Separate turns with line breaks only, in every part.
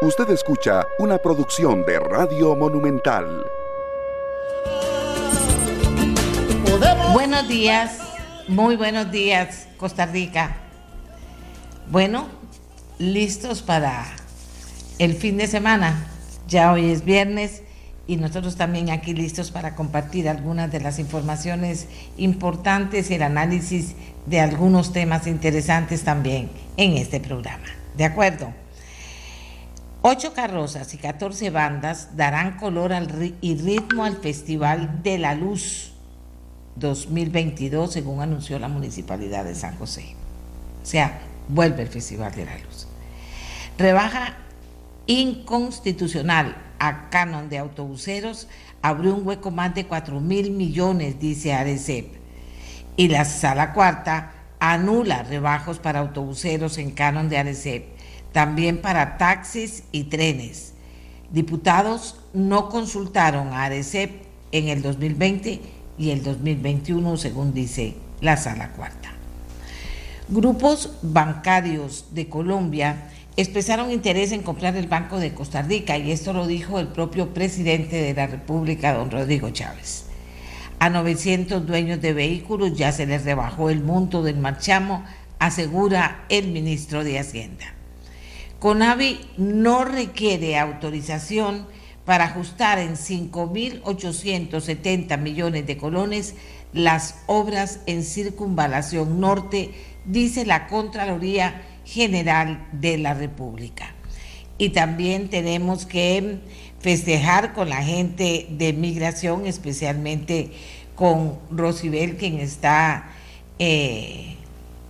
Usted escucha una producción de Radio Monumental.
Buenos días, muy buenos días, Costa Rica. Bueno, listos para el fin de semana. Ya hoy es viernes y nosotros también aquí listos para compartir algunas de las informaciones importantes y el análisis de algunos temas interesantes también en este programa. ¿De acuerdo? Ocho carrozas y 14 bandas darán color y ritmo al Festival de la Luz 2022, según anunció la Municipalidad de San José. O sea, vuelve el Festival de la Luz. Rebaja inconstitucional a canon de autobuseros abrió un hueco más de 4 mil millones, dice ARECEP. Y la sala cuarta anula rebajos para autobuseros en canon de ARECEP también para taxis y trenes. Diputados no consultaron a ARECEP en el 2020 y el 2021, según dice la Sala Cuarta. Grupos bancarios de Colombia expresaron interés en comprar el Banco de Costa Rica y esto lo dijo el propio presidente de la República, don Rodrigo Chávez. A 900 dueños de vehículos ya se les rebajó el monto del marchamo, asegura el ministro de Hacienda. CONAVI no requiere autorización para ajustar en 5.870 millones de colones las obras en circunvalación norte, dice la Contraloría General de la República. Y también tenemos que festejar con la gente de migración, especialmente con Rosibel, quien está, eh,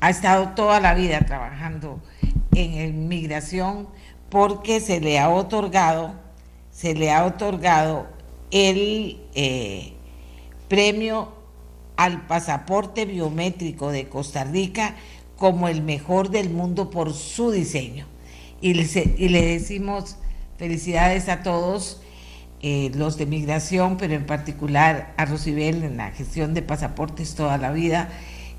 ha estado toda la vida trabajando en migración porque se le ha otorgado, se le ha otorgado el eh, premio al pasaporte biométrico de Costa Rica como el mejor del mundo por su diseño. Y le, decimos felicidades a todos eh, los de migración, pero en particular a Rosibel en la gestión de pasaportes toda la vida,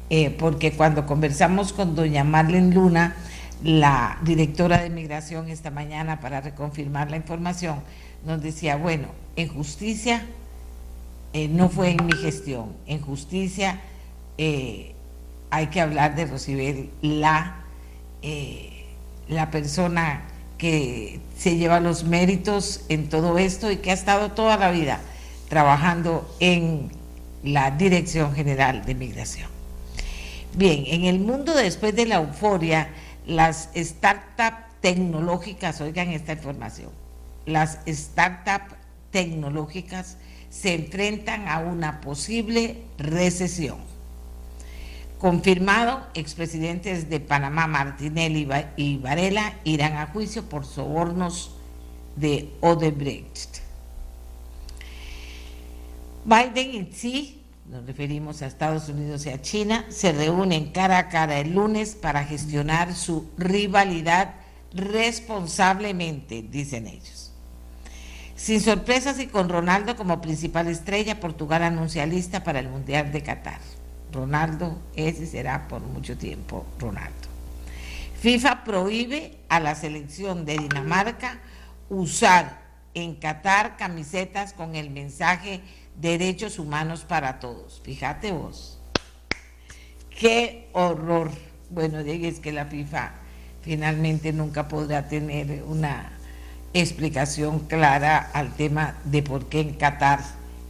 eh, porque cuando conversamos con doña Marlene Luna, la directora de migración esta mañana para reconfirmar la información, nos decía, bueno, en justicia eh, no fue en mi gestión, en justicia eh, hay que hablar de Rosibel, la, eh, la persona que se lleva los méritos en todo esto y que ha estado toda la vida trabajando en la Dirección General de Migración. Bien, en el mundo después de la euforia, las startups tecnológicas, oigan esta información, las startups tecnológicas se enfrentan a una posible recesión. Confirmado, expresidentes de Panamá, Martinelli y Varela, irán a juicio por sobornos de Odebrecht. Biden y Xi nos referimos a Estados Unidos y a China, se reúnen cara a cara el lunes para gestionar su rivalidad responsablemente, dicen ellos. Sin sorpresas y con Ronaldo como principal estrella, Portugal anuncia lista para el Mundial de Qatar. Ronaldo, ese será por mucho tiempo Ronaldo. FIFA prohíbe a la selección de Dinamarca usar en Qatar camisetas con el mensaje derechos humanos para todos. Fíjate vos. Qué horror. Bueno, es que la FIFA finalmente nunca podrá tener una explicación clara al tema de por qué en Qatar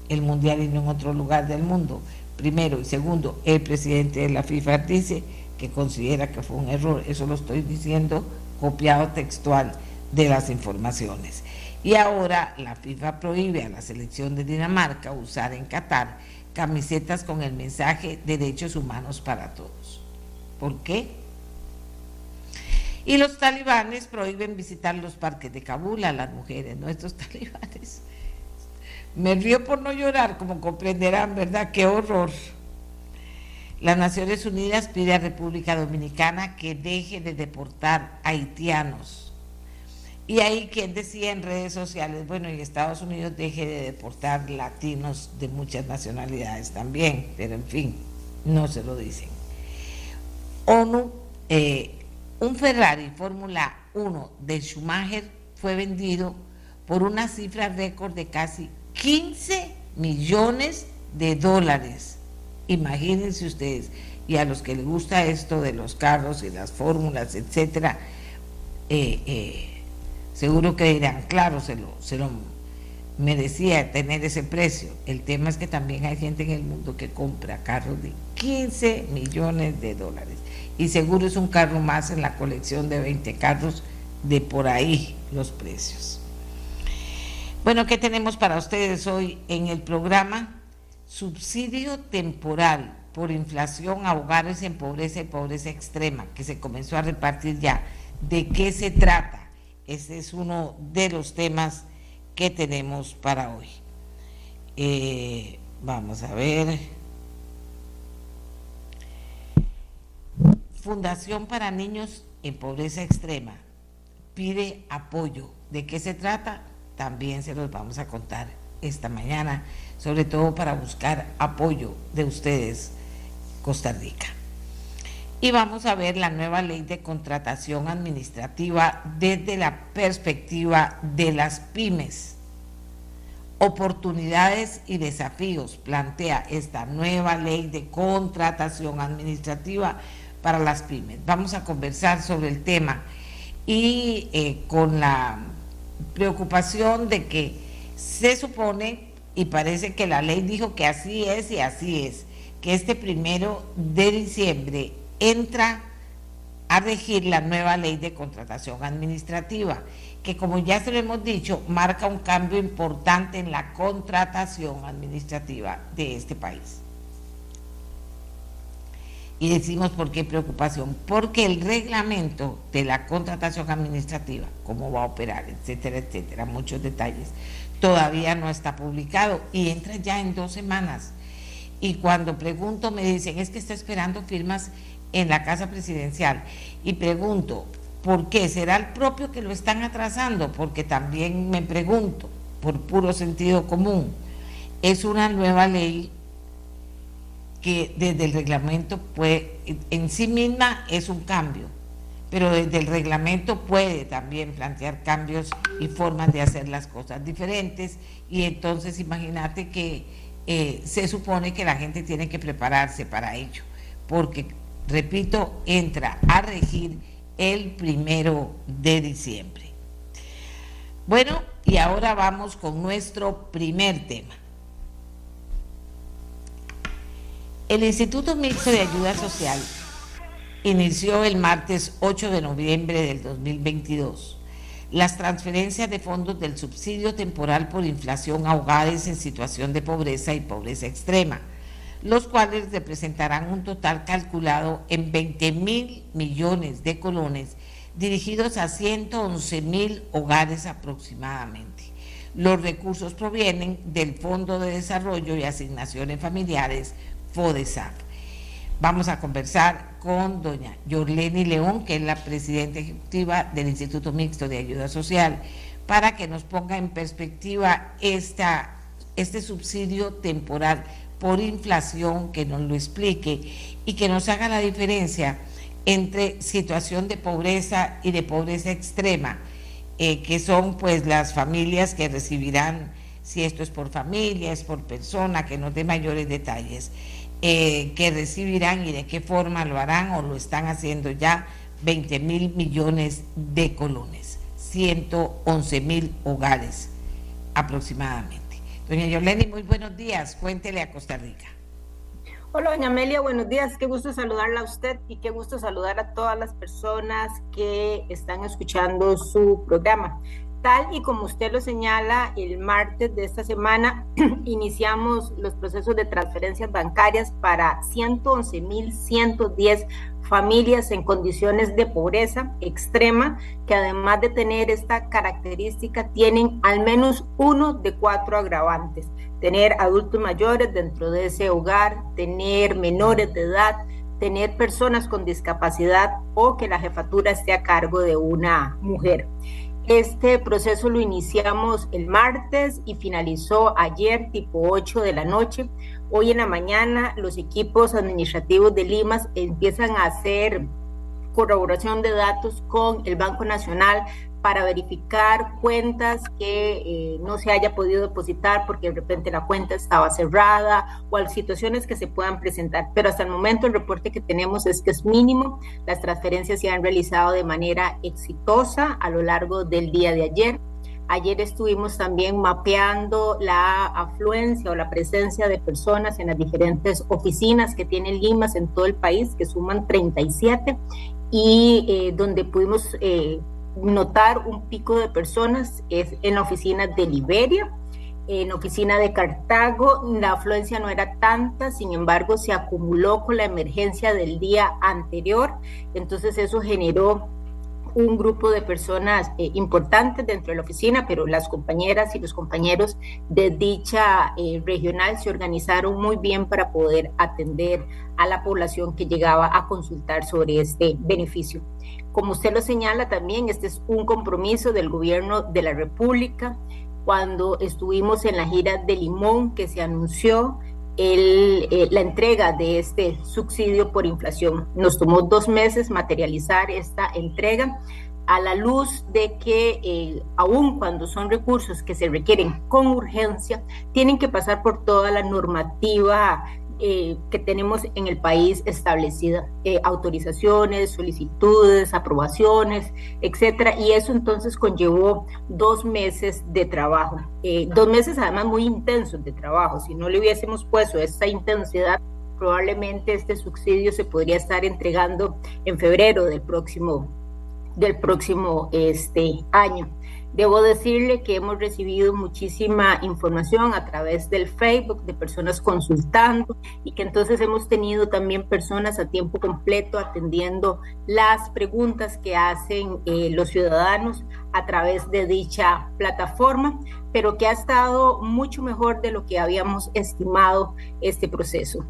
el mundial y no en otro lugar del mundo. Primero y segundo, el presidente de la FIFA dice que considera que fue un error. Eso lo estoy diciendo copiado textual de las informaciones. Y ahora la FIFA prohíbe a la selección de Dinamarca usar en Qatar camisetas con el mensaje derechos humanos para todos. ¿Por qué? Y los talibanes prohíben visitar los parques de Kabul a las mujeres, nuestros talibanes. Me río por no llorar, como comprenderán, ¿verdad? Qué horror. Las Naciones Unidas pide a República Dominicana que deje de deportar haitianos y ahí quien decía en redes sociales, bueno, y Estados Unidos deje de deportar latinos de muchas nacionalidades también, pero en fin, no se lo dicen. ONU, eh, un Ferrari Fórmula 1 de Schumacher fue vendido por una cifra récord de casi 15 millones de dólares. Imagínense ustedes, y a los que les gusta esto de los carros y las fórmulas, etcétera, eh, eh, seguro que dirán, claro, se lo, se lo merecía tener ese precio. El tema es que también hay gente en el mundo que compra carros de 15 millones de dólares. Y seguro es un carro más en la colección de 20 carros de por ahí los precios. Bueno, ¿qué tenemos para ustedes hoy en el programa? Subsidio temporal por inflación a hogares en pobreza y pobreza extrema, que se comenzó a repartir ya. ¿De qué se trata? Ese es uno de los temas que tenemos para hoy. Eh, vamos a ver. Fundación para Niños en Pobreza Extrema pide apoyo. ¿De qué se trata? También se los vamos a contar esta mañana, sobre todo para buscar apoyo de ustedes, Costa Rica. Y vamos a ver la nueva ley de contratación administrativa desde la perspectiva de las pymes. Oportunidades y desafíos plantea esta nueva ley de contratación administrativa para las pymes. Vamos a conversar sobre el tema y eh, con la preocupación de que se supone, y parece que la ley dijo que así es y así es, que este primero de diciembre entra a regir la nueva ley de contratación administrativa, que como ya se lo hemos dicho, marca un cambio importante en la contratación administrativa de este país. Y decimos por qué preocupación, porque el reglamento de la contratación administrativa, cómo va a operar, etcétera, etcétera, muchos detalles, todavía no está publicado y entra ya en dos semanas. Y cuando pregunto me dicen, es que está esperando firmas en la Casa Presidencial. Y pregunto, ¿por qué? ¿Será el propio que lo están atrasando? Porque también me pregunto, por puro sentido común, es una nueva ley que desde el reglamento puede, en sí misma es un cambio, pero desde el reglamento puede también plantear cambios y formas de hacer las cosas diferentes y entonces imagínate que eh, se supone que la gente tiene que prepararse para ello, porque repito, entra a regir el primero de diciembre. Bueno, y ahora vamos con nuestro primer tema. El Instituto Mixto de Ayuda Social inició el martes 8 de noviembre del 2022 las transferencias de fondos del subsidio temporal por inflación a hogares en situación de pobreza y pobreza extrema los cuales representarán un total calculado en 20 mil millones de colones dirigidos a 111 mil hogares aproximadamente. Los recursos provienen del Fondo de Desarrollo y Asignaciones Familiares, FODESAP. Vamos a conversar con doña Yorleni León, que es la presidenta ejecutiva del Instituto Mixto de Ayuda Social, para que nos ponga en perspectiva esta, este subsidio temporal por inflación, que nos lo explique y que nos haga la diferencia entre situación de pobreza y de pobreza extrema, eh, que son pues las familias que recibirán, si esto es por familia, es por persona, que nos dé mayores detalles, eh, que recibirán y de qué forma lo harán o lo están haciendo ya 20 mil millones de colones, 111 mil hogares aproximadamente. Doña Yoleni, muy buenos días. Cuéntele a Costa Rica.
Hola, doña Amelia, buenos días. Qué gusto saludarla a usted y qué gusto saludar a todas las personas que están escuchando su programa. Tal y como usted lo señala, el martes de esta semana iniciamos los procesos de transferencias bancarias para 111.110 familias en condiciones de pobreza extrema, que además de tener esta característica, tienen al menos uno de cuatro agravantes. Tener adultos mayores dentro de ese hogar, tener menores de edad, tener personas con discapacidad o que la jefatura esté a cargo de una mujer. Este proceso lo iniciamos el martes y finalizó ayer tipo 8 de la noche. Hoy en la mañana los equipos administrativos de Limas empiezan a hacer corroboración de datos con el Banco Nacional para verificar cuentas que eh, no se haya podido depositar porque de repente la cuenta estaba cerrada o situaciones que se puedan presentar. Pero hasta el momento el reporte que tenemos es que es mínimo. Las transferencias se han realizado de manera exitosa a lo largo del día de ayer. Ayer estuvimos también mapeando la afluencia o la presencia de personas en las diferentes oficinas que tiene Limas en todo el país, que suman 37, y eh, donde pudimos eh, notar un pico de personas es en la oficina de Liberia, en oficina de Cartago, la afluencia no era tanta, sin embargo se acumuló con la emergencia del día anterior, entonces eso generó un grupo de personas eh, importantes dentro de la oficina, pero las compañeras y los compañeros de dicha eh, regional se organizaron muy bien para poder atender a la población que llegaba a consultar sobre este beneficio. Como usted lo señala también, este es un compromiso del gobierno de la República. Cuando estuvimos en la gira de Limón, que se anunció el, eh, la entrega de este subsidio por inflación. Nos tomó dos meses materializar esta entrega a la luz de que eh, aun cuando son recursos que se requieren con urgencia, tienen que pasar por toda la normativa eh, que tenemos en el país establecida, eh, autorizaciones, solicitudes, aprobaciones, etcétera, y eso entonces conllevó dos meses de trabajo, eh, dos meses además muy intensos de trabajo. Si no le hubiésemos puesto esta intensidad, probablemente este subsidio se podría estar entregando en febrero del próximo del próximo este año. Debo decirle que hemos recibido muchísima información a través del Facebook de personas consultando y que entonces hemos tenido también personas a tiempo completo atendiendo las preguntas que hacen eh, los ciudadanos a través de dicha plataforma, pero que ha estado mucho mejor de lo que habíamos estimado este proceso.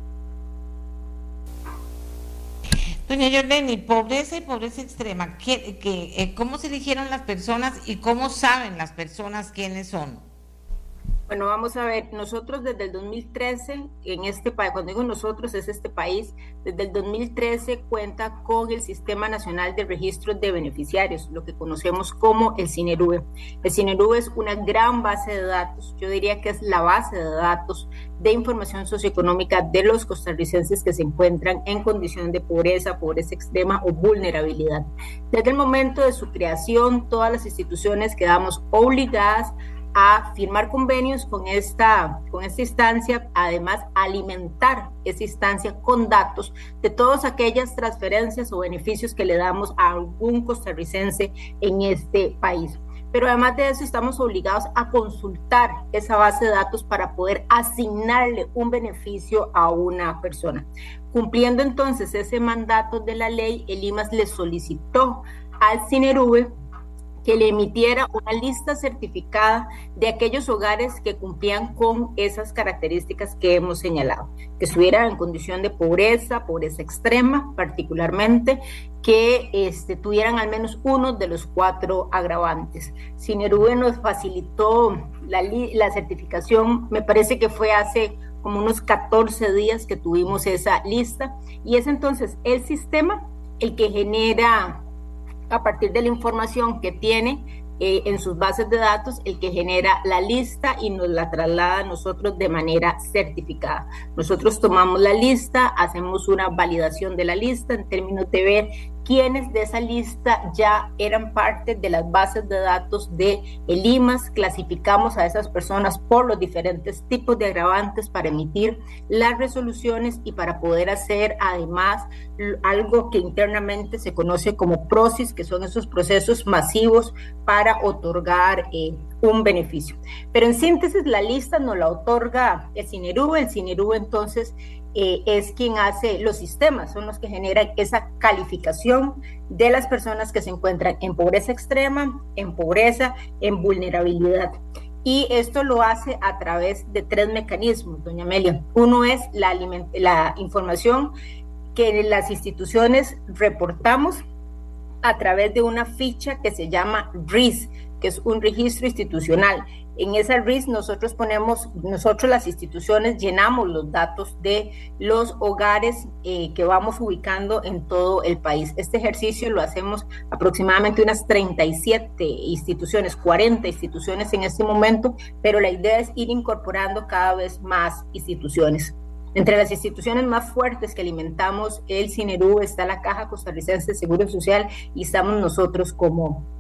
Doña Yordeni, pobreza y pobreza extrema, ¿qué, eh, ¿cómo se eligieron las personas y cómo saben las personas quiénes son?
Bueno, vamos a ver, nosotros desde el 2013, en este país, cuando digo nosotros es este país, desde el 2013 cuenta con el Sistema Nacional de Registros de Beneficiarios, lo que conocemos como el CINERUBE. El CINERUBE es una gran base de datos, yo diría que es la base de datos de información socioeconómica de los costarricenses que se encuentran en condición de pobreza, pobreza extrema o vulnerabilidad. Desde el momento de su creación, todas las instituciones quedamos obligadas a firmar convenios con esta, con esta instancia, además alimentar esa instancia con datos de todas aquellas transferencias o beneficios que le damos a algún costarricense en este país. Pero además de eso estamos obligados a consultar esa base de datos para poder asignarle un beneficio a una persona. Cumpliendo entonces ese mandato de la ley, el IMAS le solicitó al CINERUVE que le emitiera una lista certificada de aquellos hogares que cumplían con esas características que hemos señalado, que estuvieran en condición de pobreza, pobreza extrema particularmente, que este, tuvieran al menos uno de los cuatro agravantes. Sinerube nos facilitó la, la certificación, me parece que fue hace como unos 14 días que tuvimos esa lista, y es entonces el sistema el que genera a partir de la información que tiene eh, en sus bases de datos el que genera la lista y nos la traslada a nosotros de manera certificada. Nosotros tomamos la lista, hacemos una validación de la lista en términos de ver quienes de esa lista ya eran parte de las bases de datos de el IMAS, clasificamos a esas personas por los diferentes tipos de agravantes para emitir las resoluciones y para poder hacer además algo que internamente se conoce como PROCIS, que son esos procesos masivos para otorgar eh, un beneficio. Pero en síntesis, la lista nos la otorga el CINERU, el CINERU entonces eh, es quien hace los sistemas, son los que generan esa calificación de las personas que se encuentran en pobreza extrema, en pobreza, en vulnerabilidad. Y esto lo hace a través de tres mecanismos, doña Amelia. Uno es la, la información que las instituciones reportamos a través de una ficha que se llama RIS, que es un registro institucional. En esa RIS nosotros ponemos, nosotros las instituciones llenamos los datos de los hogares eh, que vamos ubicando en todo el país. Este ejercicio lo hacemos aproximadamente unas 37 instituciones, 40 instituciones en este momento, pero la idea es ir incorporando cada vez más instituciones. Entre las instituciones más fuertes que alimentamos el CINERU está la Caja Costarricense de Seguro Social y estamos nosotros como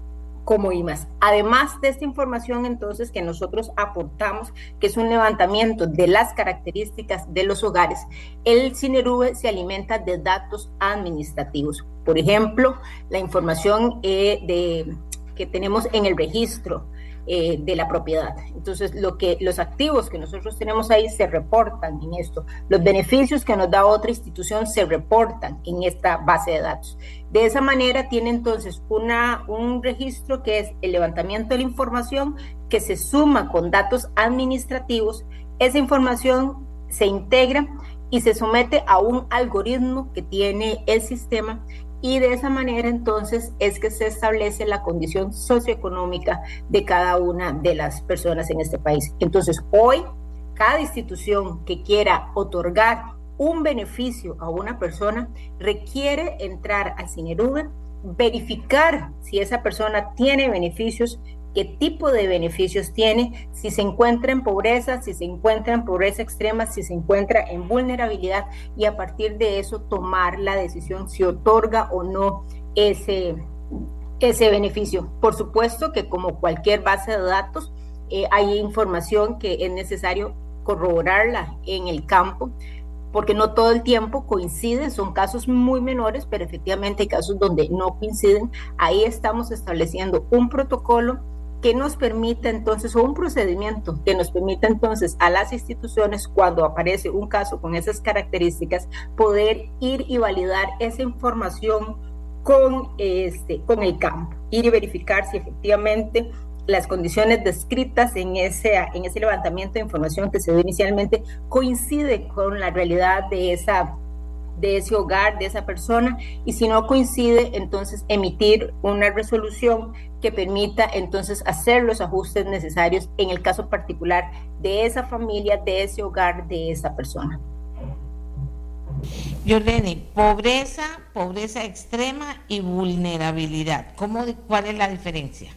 como IMAS. Además de esta información entonces que nosotros aportamos, que es un levantamiento de las características de los hogares, el CINERUVE se alimenta de datos administrativos. Por ejemplo, la información eh, que tenemos en el registro, eh, de la propiedad. Entonces, lo que, los activos que nosotros tenemos ahí se reportan en esto. Los beneficios que nos da otra institución se reportan en esta base de datos. De esa manera tiene entonces una, un registro que es el levantamiento de la información que se suma con datos administrativos. Esa información se integra y se somete a un algoritmo que tiene el sistema y de esa manera entonces es que se establece la condición socioeconómica de cada una de las personas en este país. Entonces, hoy, cada institución que quiera otorgar un beneficio a una persona requiere entrar al CINERUBEN, verificar si esa persona tiene beneficios qué tipo de beneficios tiene, si se encuentra en pobreza, si se encuentra en pobreza extrema, si se encuentra en vulnerabilidad y a partir de eso tomar la decisión si otorga o no ese, ese beneficio. Por supuesto que como cualquier base de datos, eh, hay información que es necesario corroborarla en el campo porque no todo el tiempo coincide, son casos muy menores, pero efectivamente hay casos donde no coinciden. Ahí estamos estableciendo un protocolo que nos permita entonces, o un procedimiento que nos permita entonces a las instituciones, cuando aparece un caso con esas características, poder ir y validar esa información con, este, con el campo, ir y verificar si efectivamente las condiciones descritas en ese, en ese levantamiento de información que se dio inicialmente coincide con la realidad de esa de ese hogar, de esa persona, y si no coincide, entonces emitir una resolución que permita entonces hacer los ajustes necesarios en el caso particular de esa familia, de ese hogar, de esa persona.
Yolene, pobreza, pobreza extrema y vulnerabilidad. ¿Cómo, ¿Cuál es la diferencia?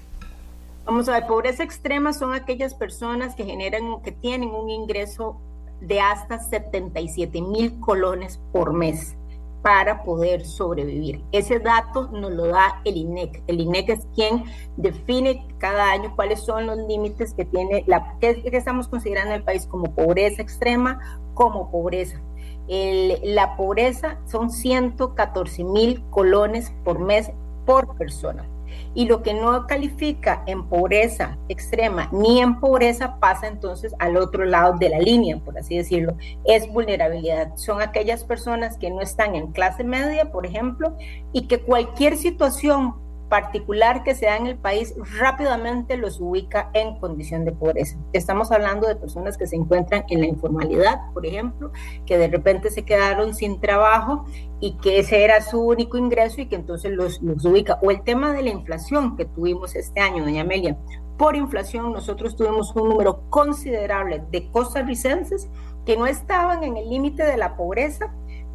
Vamos a ver, pobreza extrema son aquellas personas que generan, que tienen un ingreso de hasta 77 mil colones por mes para poder sobrevivir. Ese dato nos lo da el INEC. El INEC es quien define cada año cuáles son los límites que tiene la que, estamos considerando el país como pobreza extrema, como pobreza. la pobreza son 114 mil colones por mes por persona y lo que no califica en pobreza extrema ni en pobreza pasa entonces al otro lado de la línea, por así decirlo, es vulnerabilidad. Son aquellas personas que no están en clase media, por ejemplo, y que cualquier situación particular que se da en el país rápidamente los ubica en condición de pobreza. Estamos hablando de personas que se encuentran en la informalidad, por ejemplo, que de repente se quedaron sin trabajo y que ese era su único ingreso y que entonces los, los ubica. O el tema de la inflación que tuvimos este año, doña Amelia. Por inflación nosotros tuvimos un número considerable de costarricenses que no estaban en el límite de la pobreza,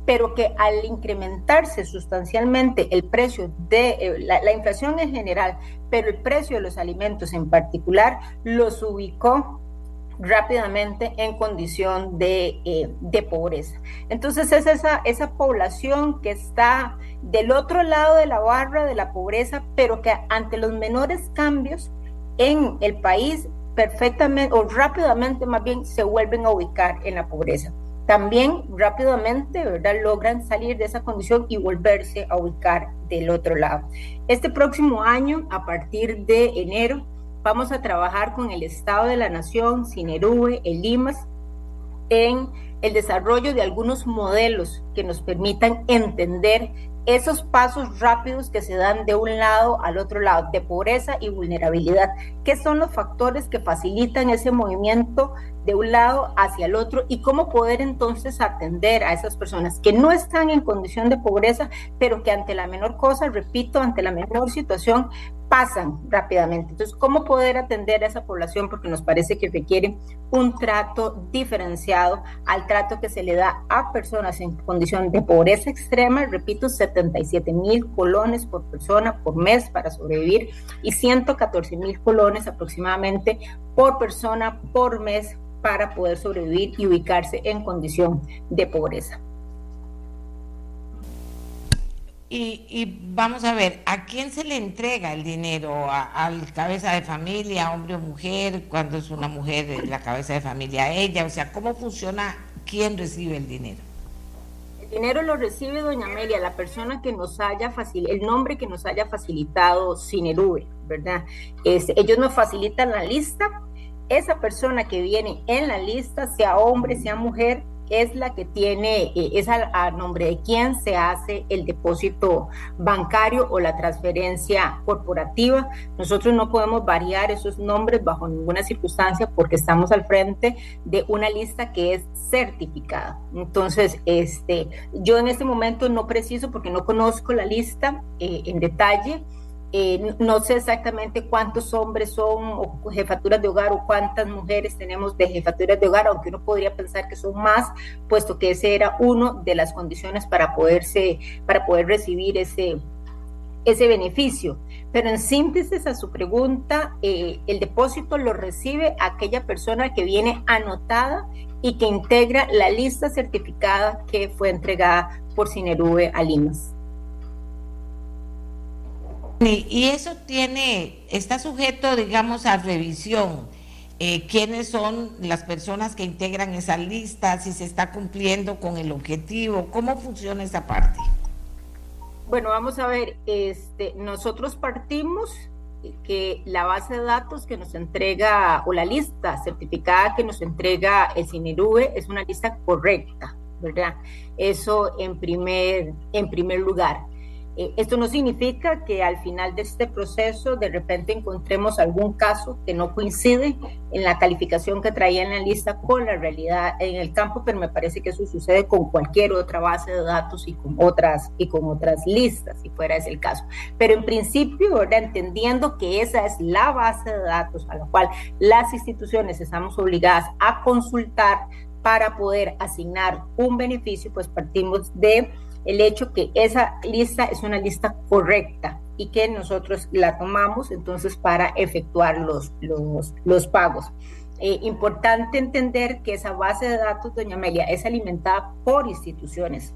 pero que al incrementarse sustancialmente el precio de eh, la, inflación en general, pero el precio de los alimentos en particular, los ubicó rápidamente en condición de, eh, de, pobreza. Entonces es esa, esa población que está del otro lado de la barra de la pobreza, pero que ante los menores cambios en el país perfectamente o rápidamente más bien se vuelven a ubicar en la pobreza también rápidamente ¿verdad? logran salir de esa condición y volverse a ubicar del otro lado. Este próximo año, a partir de enero, vamos a trabajar con el Estado de la Nación, Cinerube, el IMAS, en el desarrollo de algunos modelos que nos permitan entender esos pasos rápidos que se dan de un lado al otro lado, de pobreza y vulnerabilidad. ¿Qué son los factores que facilitan ese movimiento de un lado hacia el otro y cómo poder entonces atender a esas personas que no están en condición de pobreza, pero que ante la menor cosa, repito, ante la menor situación, pasan rápidamente. Entonces, ¿cómo poder atender a esa población? Porque nos parece que requiere un trato diferenciado al trato que se le da a personas en condición de pobreza extrema, repito, 77 mil colones por persona por mes para sobrevivir y 114 mil colones aproximadamente por persona por mes para poder sobrevivir y ubicarse en condición de pobreza.
Y, vamos a ver, ¿a quién se le entrega el dinero? ¿Al cabeza de familia, hombre o mujer? Cuando es una mujer, la cabeza de familia a ella. O sea, ¿cómo funciona? ¿Quién recibe el dinero?
El dinero lo recibe doña Amelia, la persona que nos haya facilitado, el nombre que nos haya facilitado Cinerube, ¿verdad? Este, ellos nos facilitan la lista. Esa persona que viene en la lista, sea hombre, sea mujer, es la que tiene, eh, es a, nombre de quién se hace el depósito bancario o la transferencia corporativa. Nosotros no podemos variar esos nombres bajo ninguna circunstancia porque estamos al frente de una lista que es certificada. Entonces, este, yo en este momento no preciso porque no conozco la lista eh, en detalle eh, no sé exactamente cuántos hombres son jefaturas de hogar o cuántas mujeres tenemos de jefaturas de hogar, aunque uno podría pensar que son más, puesto que ese era uno de las condiciones para poderse, para poder recibir ese, ese beneficio. Pero en síntesis a su pregunta, eh, el depósito lo recibe aquella persona que viene anotada y que integra la lista certificada que fue entregada por Cinerube a Limas.
Y eso tiene, está sujeto, digamos, a revisión. Eh, quiénes son las personas que integran esa lista, si se está cumpliendo con el objetivo, cómo funciona esa parte.
Bueno, vamos a ver, este, nosotros partimos que la base de datos que nos entrega o la lista certificada que nos entrega el CINERUE es una lista correcta, ¿verdad? Eso en primer, en primer lugar. Eh, esto no significa que al final de este proceso de repente encontremos algún caso que no coincide en la calificación que traía en la lista con la realidad en el campo, pero me parece que eso sucede con cualquier otra base de datos y con otras y con otras listas, si fuera ese el caso. Pero en principio, entendiendo que esa es la base de datos a la cual las instituciones estamos obligadas a consultar para poder asignar un beneficio, pues partimos de el hecho que esa lista es una lista correcta y que nosotros la tomamos entonces para efectuar los, los, pagos. Eh, importante entender que esa base de datos, doña Amelia, es alimentada por instituciones.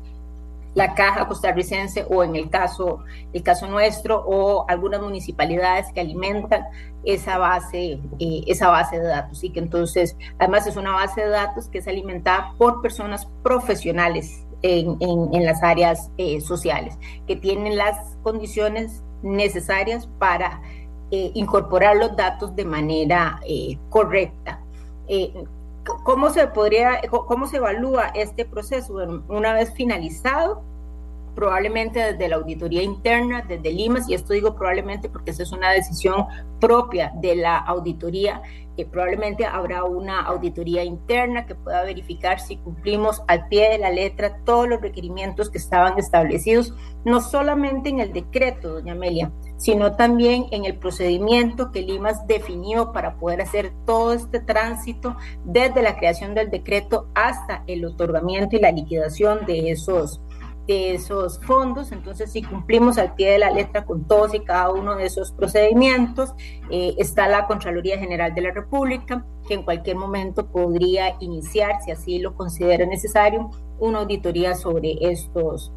La caja costarricense o en el caso, el caso nuestro o algunas municipalidades que alimentan esa base, eh, esa base de datos. Y que entonces, además es una base de datos que es alimentada por personas profesionales en, las áreas eh, sociales, que tienen las condiciones necesarias para eh, incorporar los datos de manera eh, correcta. ¿Cómo se podría, cómo se evalúa este proceso? una vez finalizado, probablemente desde la auditoría interna, desde Limas, y esto digo probablemente porque esa es una decisión propia de la auditoría, que probablemente habrá una auditoría interna que pueda verificar si cumplimos al pie de la letra todos los requerimientos que estaban establecidos, no solamente en el decreto, doña Amelia, sino también en el procedimiento que Limas definió para poder hacer todo este tránsito desde la creación del decreto hasta el otorgamiento y la liquidación de esos esos fondos. Entonces, si cumplimos al pie de la letra con todos y cada uno de esos procedimientos, eh, está la Contraloría General de la República, que en cualquier momento podría iniciar, si así lo considera necesario, una auditoría sobre estos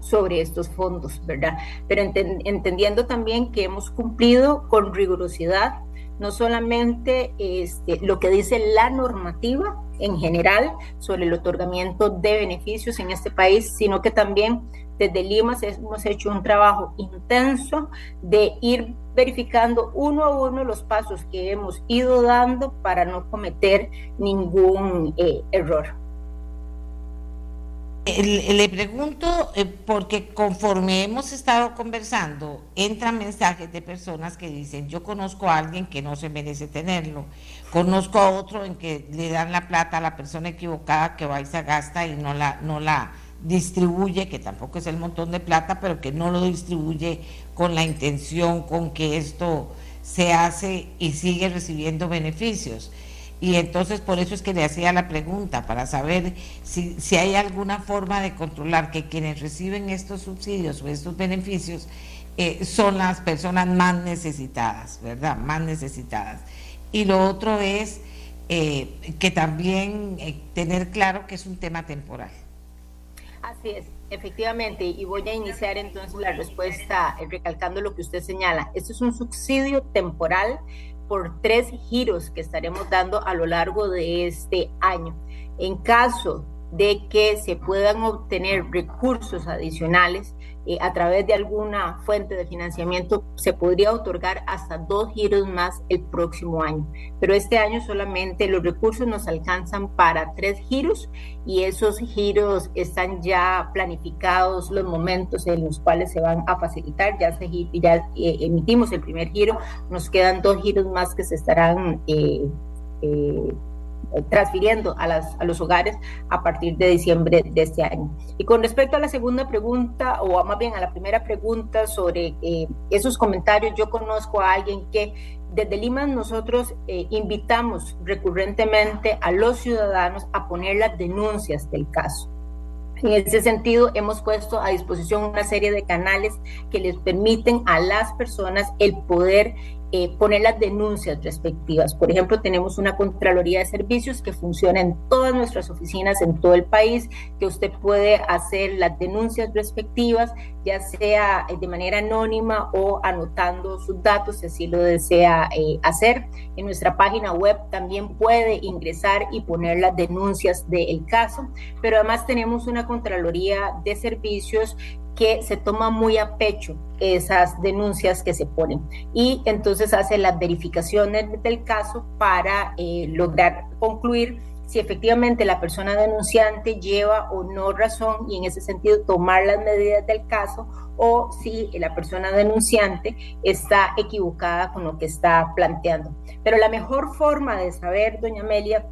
sobre estos fondos, ¿verdad? Pero entendiendo también que hemos cumplido con rigurosidad no solamente este, lo que dice la normativa en general sobre el otorgamiento de beneficios en este país, sino que también desde Lima hemos hecho un trabajo intenso de ir verificando uno a uno los pasos que hemos ido dando para no cometer ningún eh, error.
Le pregunto, eh, porque conforme hemos estado conversando, entran mensajes de personas que dicen, yo conozco a alguien que no se merece tenerlo, conozco a otro en que le dan la plata a la persona equivocada que va y se gasta y no la, no la distribuye, que tampoco es el montón de plata, pero que no lo distribuye con la intención con que esto se hace y sigue recibiendo beneficios. Y entonces por eso es que le hacía la pregunta, para saber si, si hay alguna forma de controlar que quienes reciben estos subsidios o estos beneficios eh, son las personas más necesitadas, ¿verdad? Más necesitadas. Y lo otro es eh, que también eh, tener claro que es un tema temporal.
Así es, efectivamente, y voy a iniciar entonces la respuesta recalcando lo que usted señala. Esto es un subsidio temporal por tres giros que estaremos dando a lo largo de este año. En caso de que se puedan obtener recursos adicionales, eh, a través de alguna fuente de financiamiento se podría otorgar hasta dos giros más el próximo año. Pero este año solamente los recursos nos alcanzan para tres giros y esos giros están ya planificados los momentos en los cuales se van a facilitar. Ya, se, ya eh, emitimos el primer giro, nos quedan dos giros más que se estarán... Eh, transfiriendo a, los hogares a partir de diciembre de este año. Y con respecto a la segunda pregunta, o más bien a la primera pregunta sobre eh, esos comentarios, yo conozco a alguien que desde Lima nosotros eh, invitamos recurrentemente a los ciudadanos a poner las denuncias del caso. En ese sentido, hemos puesto a disposición una serie de canales que les permiten a las personas el poder eh, poner las denuncias respectivas. Por ejemplo, tenemos una Contraloría de Servicios que funciona en todas nuestras oficinas en todo el país, que usted puede hacer las denuncias respectivas, ya sea eh, de manera anónima o anotando sus datos, si así lo desea eh, hacer. En nuestra página web también puede ingresar y poner las denuncias del caso, pero además tenemos una Contraloría de Servicios que se toma muy a pecho esas denuncias que se ponen y entonces hace las verificaciones del caso para eh, lograr concluir si efectivamente la persona denunciante lleva o no razón y en ese sentido tomar las medidas del caso o si la persona denunciante está equivocada con lo que está planteando. Pero la mejor forma de saber, doña Amelia,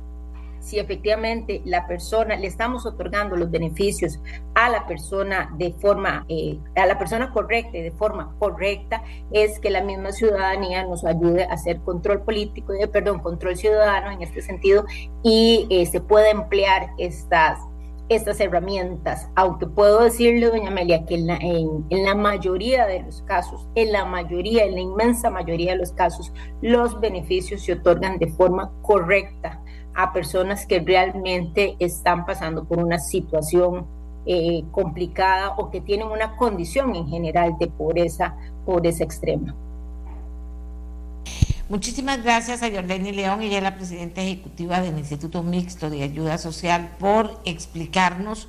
si efectivamente la persona, le estamos otorgando los beneficios a la persona de forma, eh, a la persona correcta y de forma correcta, es que la misma ciudadanía nos ayude a hacer control político, eh, perdón, control ciudadano en este sentido y eh, se pueda emplear estas estas herramientas, aunque puedo decirle, doña Amelia, que en la, en la, mayoría de los casos, en la mayoría, en la inmensa mayoría de los casos, los beneficios se otorgan de forma correcta a personas que realmente están pasando por una situación eh, complicada o que tienen una condición en general de pobreza, pobreza extrema.
Muchísimas gracias a Yoleni León, ella es la presidenta ejecutiva del Instituto Mixto de Ayuda Social, por explicarnos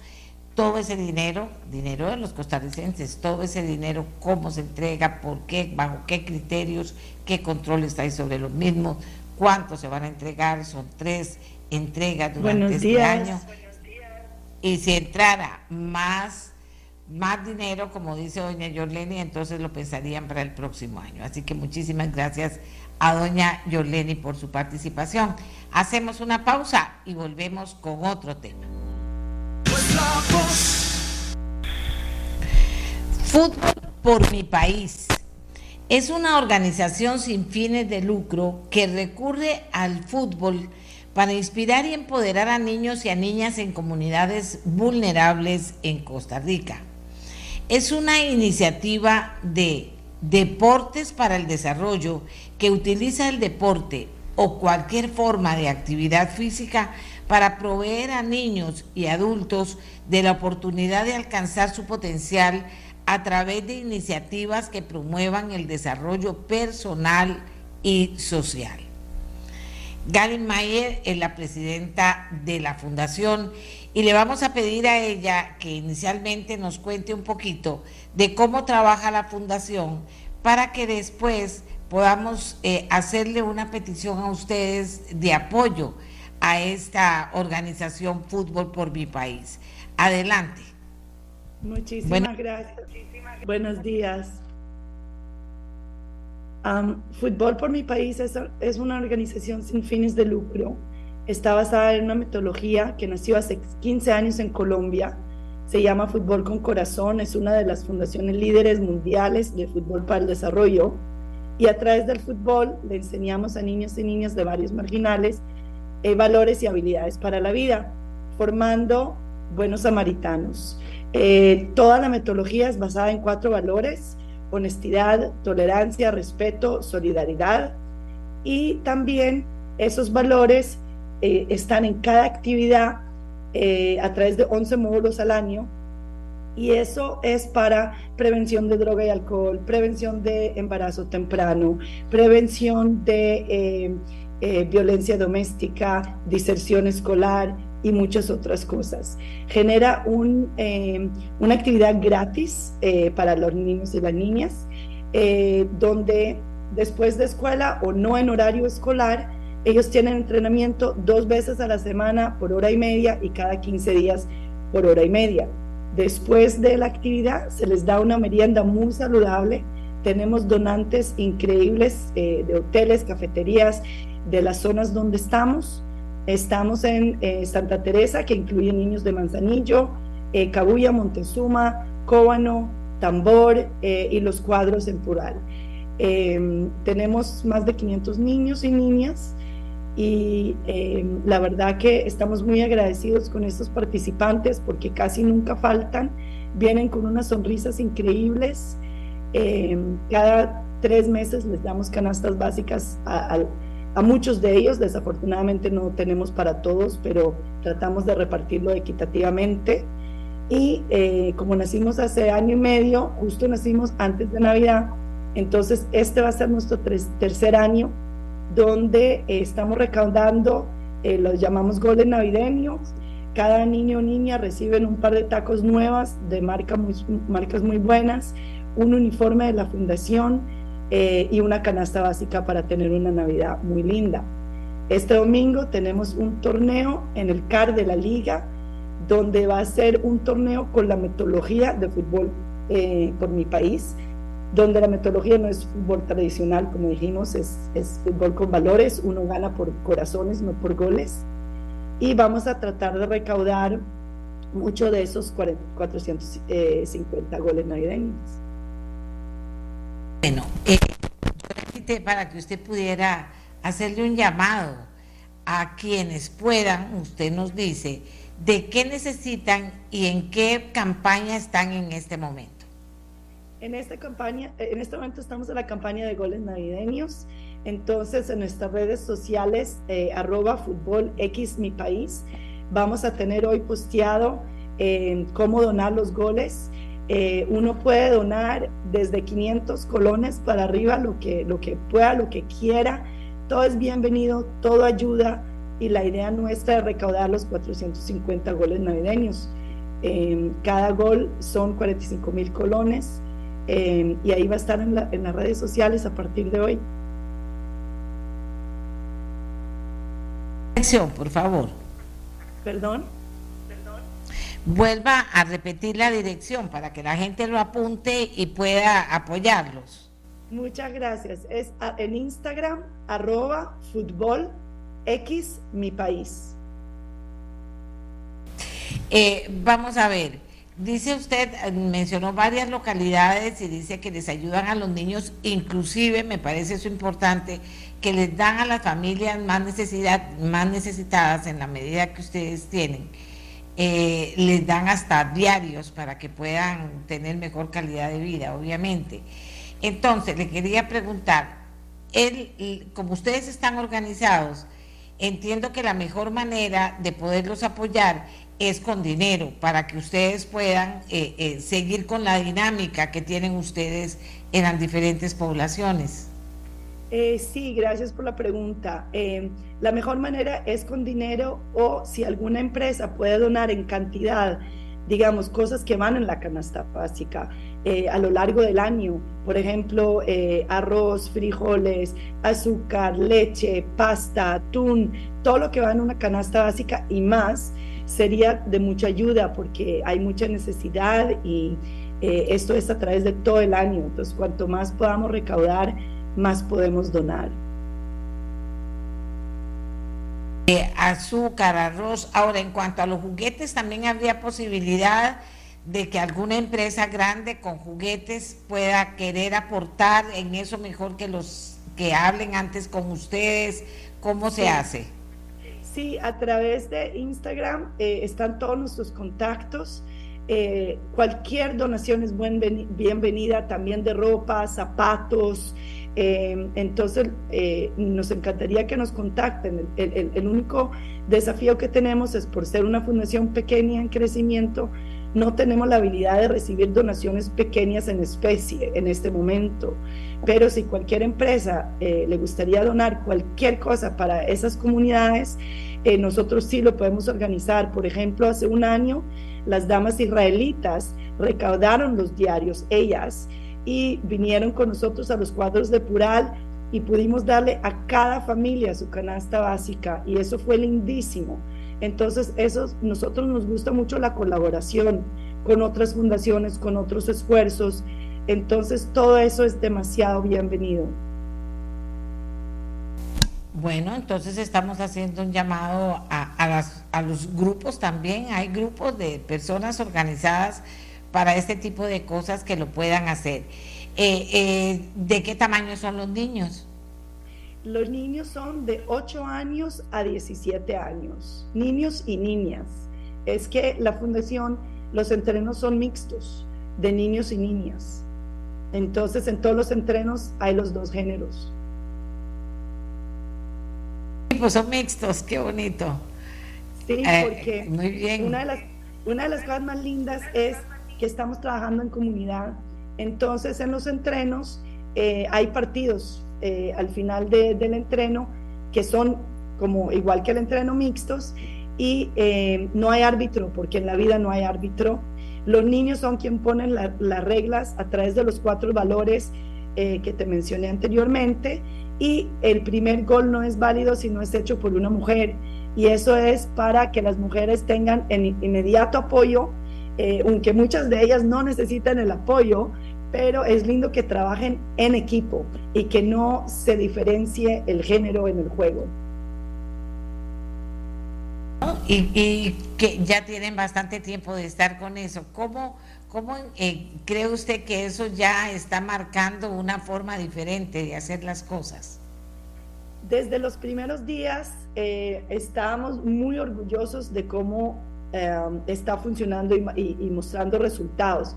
todo ese dinero, dinero de los costarricenses, todo ese dinero, cómo se entrega, por qué, bajo qué criterios, qué controles hay sobre los mismos, cuánto se van a entregar, son tres entregas durante este año. Y si entrara más, más dinero, como dice doña Yorleni, entonces lo pensarían para el próximo año. Así que muchísimas gracias a doña Yorleni por su participación. Hacemos una pausa y volvemos con otro tema. Fútbol por mi país es una organización sin fines de lucro que recurre al fútbol para inspirar y empoderar a niños y a niñas en comunidades vulnerables en Costa Rica. Es una iniciativa de deportes para el desarrollo que utiliza el deporte o cualquier forma de actividad física para proveer a niños y adultos de la oportunidad de alcanzar su potencial a través de iniciativas que promuevan el desarrollo personal y social. Gary Mayer es la presidenta de la fundación y le vamos a pedir a ella que inicialmente nos cuente un poquito de cómo trabaja la fundación para que después podamos eh, hacerle una petición a ustedes de apoyo a esta organización Fútbol por mi país. Adelante.
Muchísimas gracias. Buenos días. Fútbol por mi país es, es, una organización sin fines de lucro. Está basada en una metodología que nació hace 15 años en Colombia
se llama Fútbol con Corazón, es una de las fundaciones líderes mundiales de fútbol para el desarrollo y a través del fútbol le enseñamos a niños y niñas de varios marginales eh, valores y habilidades para la vida, formando buenos samaritanos. Eh, toda la metodología es basada en cuatro valores, honestidad, tolerancia, respeto, solidaridad. Y también esos valores eh, están en cada actividad a través de 11 módulos al año. Y eso es para prevención de droga y alcohol, prevención de embarazo temprano, prevención de eh, eh, violencia doméstica, diserción escolar y muchas otras cosas. Genera eh, una actividad gratis para los niños y las niñas, donde después de escuela o no en horario escolar, ellos tienen entrenamiento dos veces a la semana por hora y media y cada 15 días por hora y media. Después de la actividad se les da una merienda muy saludable. Tenemos donantes increíbles eh, de hoteles, cafeterías, de las zonas donde estamos. Estamos en eh, Santa Teresa, que incluye niños de Manzanillo, eh, Cabuya, Montezuma, Cóbano, Tambor y los cuadros en plural. Em, tenemos más de 500 niños y niñas y em, la verdad que estamos muy agradecidos con estos participantes porque casi nunca faltan, vienen con unas sonrisas increíbles. Em, cada tres meses les damos canastas básicas a, muchos de ellos, desafortunadamente no tenemos para todos, pero tratamos de repartirlo equitativamente. Y eh, como nacimos hace año y medio, justo nacimos antes de Navidad, entonces este va a ser nuestro tercer año donde eh, estamos recaudando, eh, los llamamos goles navideños. Cada niño o niña reciben un par de tacos nuevas de marcas muy buenas, un uniforme de la fundación eh, y una canasta básica para tener una Navidad muy linda. Este domingo tenemos un torneo en el CAR de la liga, donde va a ser un torneo con la metodología de fútbol por mi país, donde la metodología no es fútbol tradicional, como dijimos, es, fútbol con valores, uno gana por corazones, no por goles, y vamos a tratar de recaudar mucho de esos 450 eh, goles navideños.
Bueno, eh, para que usted pudiera hacerle un llamado a quienes puedan, usted nos dice, de qué necesitan y en qué campaña están en este momento.
En esta campaña, en este momento estamos en la campaña de goles navideños. Entonces, en nuestras redes sociales, eh, arroba fútbol X mi país, vamos a tener hoy posteado eh, cómo donar los goles. Eh, uno puede donar desde 500 colones para arriba, lo que, lo que pueda, lo que quiera. Todo es bienvenido, todo ayuda y la idea nuestra es recaudar los 450 goles navideños. cada gol son 45 mil colones. Eh, y ahí va a estar en, las redes sociales a partir de hoy.
Por favor.
Perdón.
Vuelva a repetir la dirección para que la gente lo apunte y pueda apoyarlos.
Muchas gracias. Es en Instagram, arroba fútbol X mi país.
Eh, vamos a ver. Dice usted, mencionó varias localidades y dice que les ayudan a los niños, inclusive, me parece eso importante, que les dan a las familias más, necesidad, más necesitadas en la medida que ustedes tienen. Eh, les dan hasta diarios para que puedan tener mejor calidad de vida, obviamente. Entonces, le quería preguntar, él, como ustedes están organizados, entiendo que la mejor manera de poderlos apoyar es con dinero para que ustedes puedan eh, eh, seguir con la dinámica que tienen ustedes en las diferentes poblaciones.
Eh, sí, gracias por la pregunta. la mejor manera es con dinero o si alguna empresa puede donar en cantidad, digamos, cosas que van en la canasta básica a lo largo del año. Por ejemplo, arroz, frijoles, azúcar, leche, pasta, atún, todo lo que va en una canasta básica y más sería de mucha ayuda porque hay mucha necesidad y eh, esto es a través de todo el año. Entonces, cuanto más podamos recaudar, más podemos donar.
azúcar, arroz. Ahora, en cuanto a los juguetes, también habría posibilidad de que alguna empresa grande con juguetes pueda querer aportar en eso mejor que los que hablen antes con ustedes. ¿Cómo se hace?
Sí, a través de Instagram eh, están todos nuestros contactos. Eh, cualquier donación es buen, bienvenida, también de ropa, zapatos. Eh, entonces, nos encantaría que nos contacten. el, único desafío que tenemos es por ser una fundación pequeña en crecimiento, no tenemos la habilidad de recibir donaciones pequeñas en especie en este momento, pero si cualquier empresa eh, le gustaría donar cualquier cosa para esas comunidades, eh, nosotros sí lo podemos organizar. Por ejemplo, hace un año las damas israelitas recaudaron los diarios, ellas, y vinieron con nosotros a los cuadros de Pural y pudimos darle a cada familia su canasta básica y eso fue lindísimo entonces, eso, nosotros nos gusta mucho la colaboración con otras fundaciones, con otros esfuerzos. Entonces, todo eso es demasiado bienvenido.
Bueno, entonces estamos haciendo un llamado a, a, los grupos también. Hay grupos de personas organizadas para este tipo de cosas que lo puedan hacer. Eh, eh, ¿De qué tamaño son los niños?
Los niños son de 8 años a 17 años, niños y niñas. Es que la fundación, los entrenos son mixtos, de niños y niñas. Entonces, en todos los entrenos hay los dos géneros.
Pues son mixtos, qué bonito.
Sí, eh, porque muy bien. Una, de las, una de las cosas más lindas es que estamos trabajando en comunidad. Entonces, en los entrenos eh, hay partidos eh, al final del entreno, que son como igual que el entreno mixtos, y eh, no hay árbitro, porque en la vida no hay árbitro. Los niños son quien ponen las reglas a través de los cuatro valores que te mencioné anteriormente, y el primer gol no es válido si no es hecho por una mujer, y eso es para que las mujeres tengan en inmediato apoyo, aunque muchas de ellas no necesitan el apoyo, pero es lindo que trabajen en equipo y que no se diferencie el género en el juego.
Y, que ya tienen bastante tiempo de estar con eso. ¿Cómo, cómo eh, cree usted que eso ya está marcando una forma diferente de hacer las cosas?
Desde los primeros días eh, estábamos muy orgullosos de cómo eh, está funcionando y mostrando resultados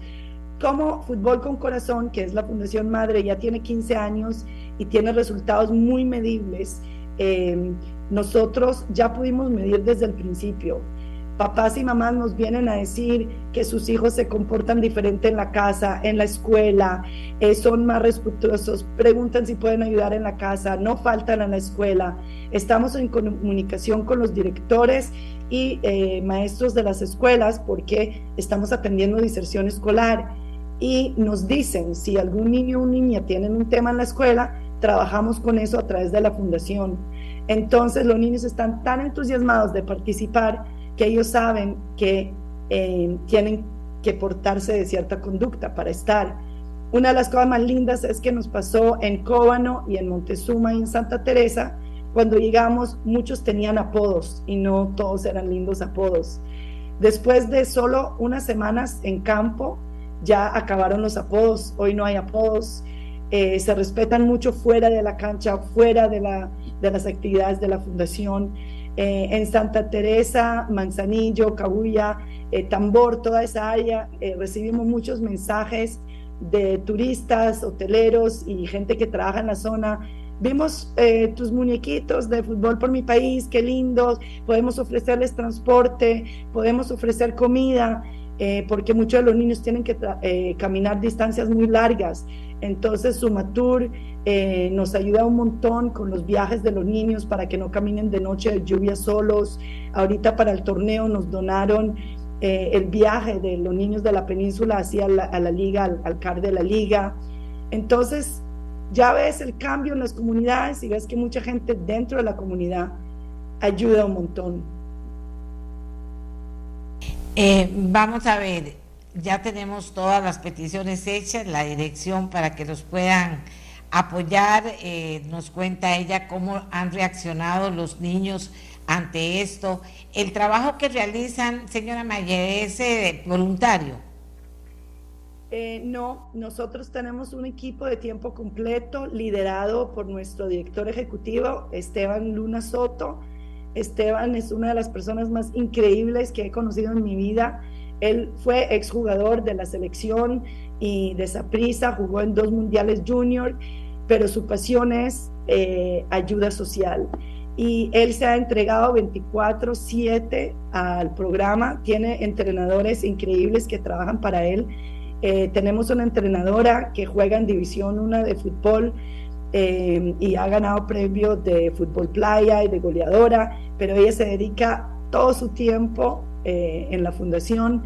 como Fútbol con Corazón, que es la Fundación Madre, ya tiene 15 años y tiene resultados muy medibles, eh, nosotros ya pudimos medir desde el principio. Papás y mamás nos vienen a decir que sus hijos se comportan diferente en la casa, en la escuela, eh, son más respetuosos, preguntan si pueden ayudar en la casa, no faltan a la escuela. Estamos en comunicación con los directores y eh, maestros de las escuelas porque estamos atendiendo diserción escolar y nos dicen si algún niño o niña tienen un tema en la escuela, trabajamos con eso a través de la fundación. Entonces los niños están tan entusiasmados de participar que ellos saben que eh, tienen que portarse de cierta conducta para estar. Una de las cosas más lindas es que nos pasó en Cóbano y en Montezuma y en Santa Teresa. Cuando llegamos, muchos tenían apodos y no todos eran lindos apodos. Después de solo unas semanas en campo, ya acabaron los apodos, hoy no hay apodos, eh, se respetan mucho fuera de la cancha, fuera de, la, de las actividades de la fundación. Eh, en Santa Teresa, Manzanillo, Cabuya, eh, Tambor, toda esa área, recibimos muchos mensajes de turistas, hoteleros y gente que trabaja en la zona. Vimos tus muñequitos de fútbol por mi país, qué lindos, podemos ofrecerles transporte, podemos ofrecer comida. Eh, porque muchos de los niños tienen que eh, caminar distancias muy largas. Entonces, Sumatur eh, nos ayuda un montón con los viajes de los niños para que no caminen de noche de lluvia solos. Ahorita para el torneo nos donaron el viaje de los niños de la península hacia la liga, al, al CAR de la liga. Entonces, ya ves el cambio en las comunidades y ves que mucha gente dentro de la comunidad ayuda un montón.
Eh, vamos a ver, ya tenemos todas las peticiones hechas, la dirección para que los puedan apoyar, eh, nos cuenta ella cómo han reaccionado los niños ante esto. El trabajo que realizan, señora Mayer, es eh, voluntario.
Eh, no, nosotros tenemos un equipo de tiempo completo liderado por nuestro director ejecutivo, Esteban Luna Soto. Esteban es una de las personas más increíbles que he conocido en mi vida. Él fue exjugador de la selección y de Saprissa, jugó en dos mundiales junior, pero su pasión es eh, ayuda social. Y él se ha entregado 24/7 al programa, tiene entrenadores increíbles que trabajan para él eh, tenemos una entrenadora que juega en División 1 de fútbol eh, y ha ganado premios de fútbol playa y de goleadora, pero ella se dedica todo su tiempo eh, en la fundación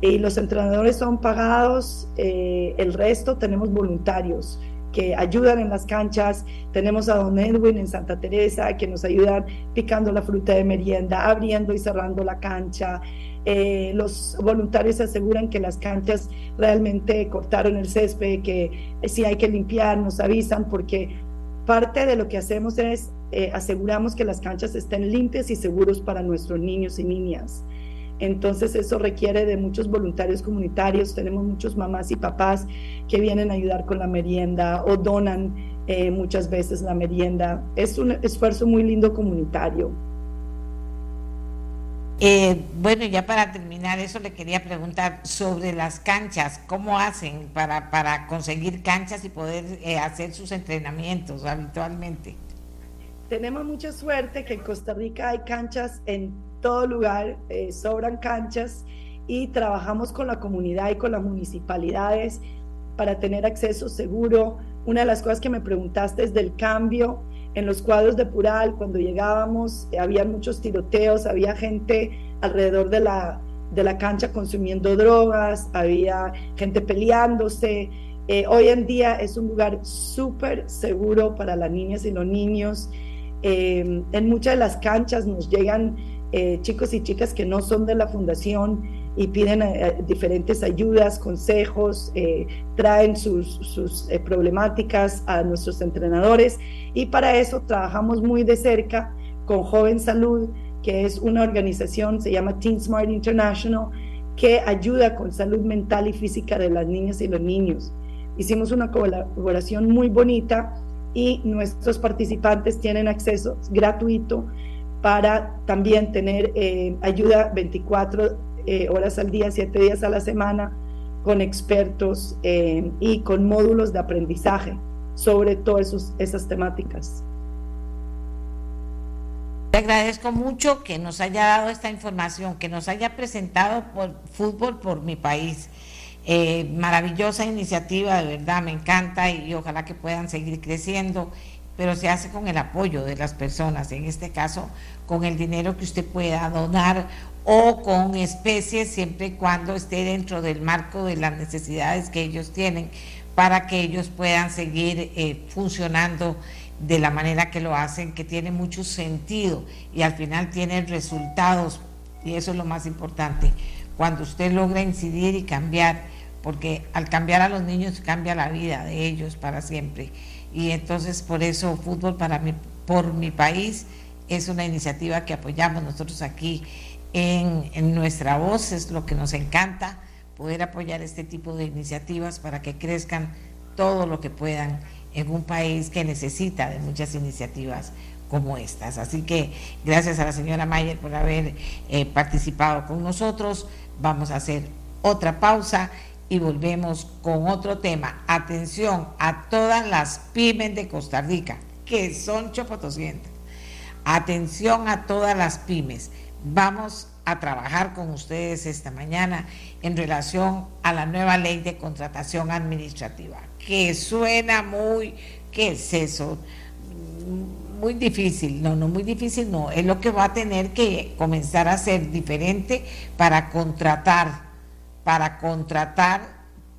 y los entrenadores son pagados, el resto tenemos voluntarios que ayudan en las canchas. Tenemos a Don Edwin en Santa Teresa que nos ayudan picando la fruta de merienda, abriendo y cerrando la cancha. Eh, los voluntarios aseguran que las canchas realmente cortaron el césped, que si hay que limpiar, nos avisan, porque parte de lo que hacemos es eh, aseguramos que las canchas estén limpias y seguros para nuestros niños y niñas. Entonces eso requiere de muchos voluntarios comunitarios. Tenemos muchos mamás y papás que vienen a ayudar con la merienda o donan eh, muchas veces la merienda. Es un esfuerzo muy lindo comunitario.
Eh, bueno, ya para terminar, eso le quería preguntar sobre las canchas. ¿Cómo hacen para, para conseguir canchas y poder eh, hacer sus entrenamientos habitualmente?
Tenemos mucha suerte que en Costa Rica hay canchas en todo lugar, eh, sobran canchas y trabajamos con la comunidad y con las municipalidades para tener acceso seguro. Una de las cosas que me preguntaste es del cambio en los cuadros de Pural, cuando llegábamos, eh, había muchos tiroteos, había gente alrededor de la, de la cancha consumiendo drogas, había gente peleándose. Eh, hoy en día es un lugar súper seguro para las niñas y los niños. en muchas de las canchas nos llegan eh, chicos y chicas que no son de la fundación y piden eh, diferentes ayudas, consejos, eh, traen sus, sus problemáticas a nuestros entrenadores y para eso trabajamos muy de cerca con Joven Salud, que es una organización, se llama Teen Smart International, que ayuda con salud mental y física de las niñas y los niños. Hicimos una colaboración muy bonita y nuestros participantes tienen acceso gratuito para también tener eh, ayuda 24 eh, horas al día, 7 días a la semana, con expertos eh, y con módulos de aprendizaje sobre todas esas temáticas.
Le agradezco mucho que nos haya dado esta información, que nos haya presentado por fútbol por mi país. maravillosa iniciativa, de verdad, me encanta y ojalá que puedan seguir creciendo pero se hace con el apoyo de las personas, en este caso con el dinero que usted pueda donar o con especies siempre y cuando esté dentro del marco de las necesidades que ellos tienen para que ellos puedan seguir eh, funcionando de la manera que lo hacen, que tiene mucho sentido y al final tienen resultados y eso es lo más importante. Cuando usted logra incidir y cambiar, porque al cambiar a los niños cambia la vida de ellos para siempre y entonces por eso Fútbol para mi, por mi país es una iniciativa que apoyamos nosotros aquí en, nuestra voz, es lo que nos encanta poder apoyar este tipo de iniciativas para que crezcan todo lo que puedan en un país que necesita de muchas iniciativas como estas. Así que gracias a la señora Mayer por haber eh, participado con nosotros. Vamos a hacer otra pausa y volvemos con otro tema. Atención a todas las pymes de Costa Rica, que son chopotoscientas. Atención a todas las pymes. Vamos a trabajar con ustedes esta mañana en relación a la nueva ley de contratación administrativa, que suena muy, ¿qué es eso? Muy difícil, no, no muy difícil, no, es lo que va a tener que comenzar a ser diferente para contratar para contratar,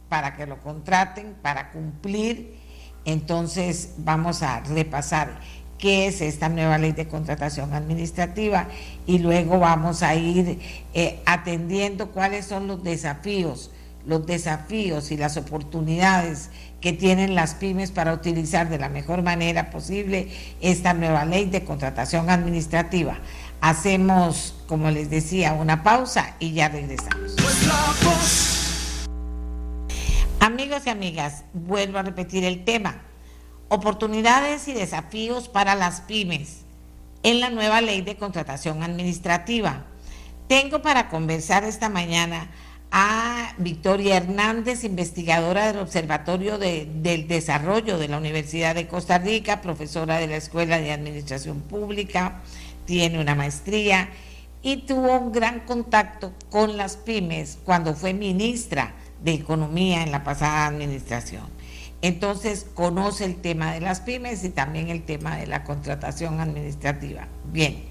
para que lo contraten, para cumplir. Entonces vamos a repasar qué es esta nueva ley de contratación administrativa y luego vamos a ir eh, atendiendo cuáles son los desafíos los desafíos y las oportunidades que tienen las pymes para utilizar de la mejor manera posible esta nueva ley de contratación administrativa. Hacemos, como les decía, una pausa y ya regresamos. Amigos y amigas, vuelvo a repetir el tema. Oportunidades y desafíos para las pymes en la nueva ley de contratación administrativa. Tengo para conversar esta mañana a Victoria Hernández, investigadora del Observatorio del Desarrollo de la Universidad de Costa Rica, profesora de la Escuela de Administración Pública, tiene una maestría y tuvo un gran contacto con las pymes cuando fue ministra de Economía en la pasada administración. Entonces conoce el tema de las pymes y también el tema de la contratación administrativa. Bien.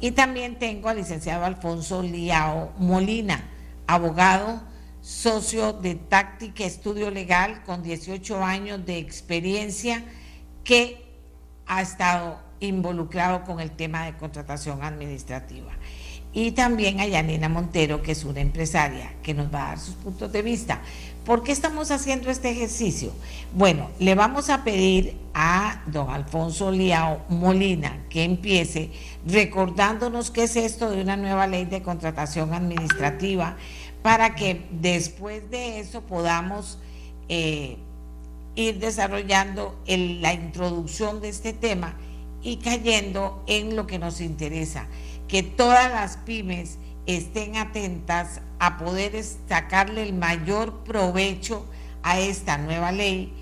Y también tengo al licenciado Alfonso Liao Molina abogado, socio de Táctica Estudio Legal con 18 años de experiencia que ha estado involucrado con el tema de contratación administrativa. Y también a Yanina Montero, que es una empresaria, que nos va a dar sus puntos de vista. ¿Por qué estamos haciendo este ejercicio? Bueno, le vamos a pedir a don Alfonso Liao Molina que empiece recordándonos qué es esto de una nueva ley de contratación administrativa para que después de eso podamos eh, ir desarrollando la introducción de este tema y cayendo en lo que nos interesa, que todas las pymes estén atentas a poder sacarle el mayor provecho a esta nueva ley,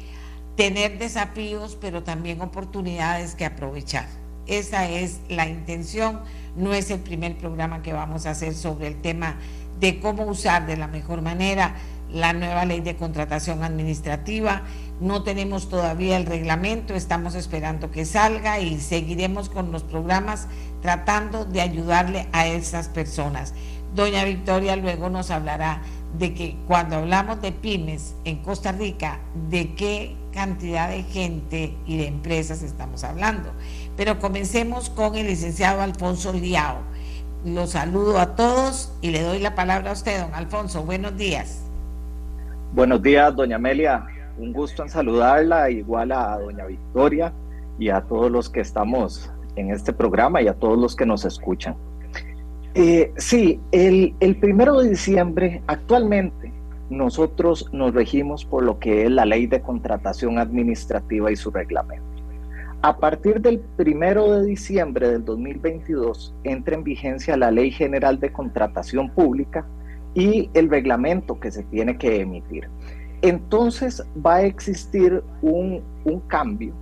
tener desafíos, pero también oportunidades que aprovechar. Esa es la intención, no es el primer programa que vamos a hacer sobre el tema de cómo usar de la mejor manera la nueva ley de contratación administrativa. No tenemos todavía el reglamento, estamos esperando que salga y seguiremos con los programas tratando de ayudarle a esas personas. Doña Victoria luego nos hablará de que cuando hablamos de pymes en Costa Rica, de qué cantidad de gente y de empresas estamos hablando. Pero comencemos con el licenciado Alfonso Liao los saludo a todos y le doy la palabra a usted, don Alfonso. Buenos días.
Buenos días, doña Amelia. Un gusto en saludarla, igual a doña Victoria y a todos los que estamos en este programa y a todos los que nos escuchan. Eh, sí, el, el primero de diciembre, actualmente, nosotros nos regimos por lo que es la ley de contratación administrativa y su reglamento. A partir del primero de diciembre del 2022 entra en vigencia la Ley General de Contratación Pública y el reglamento que se tiene que emitir. Entonces va a existir un, un cambio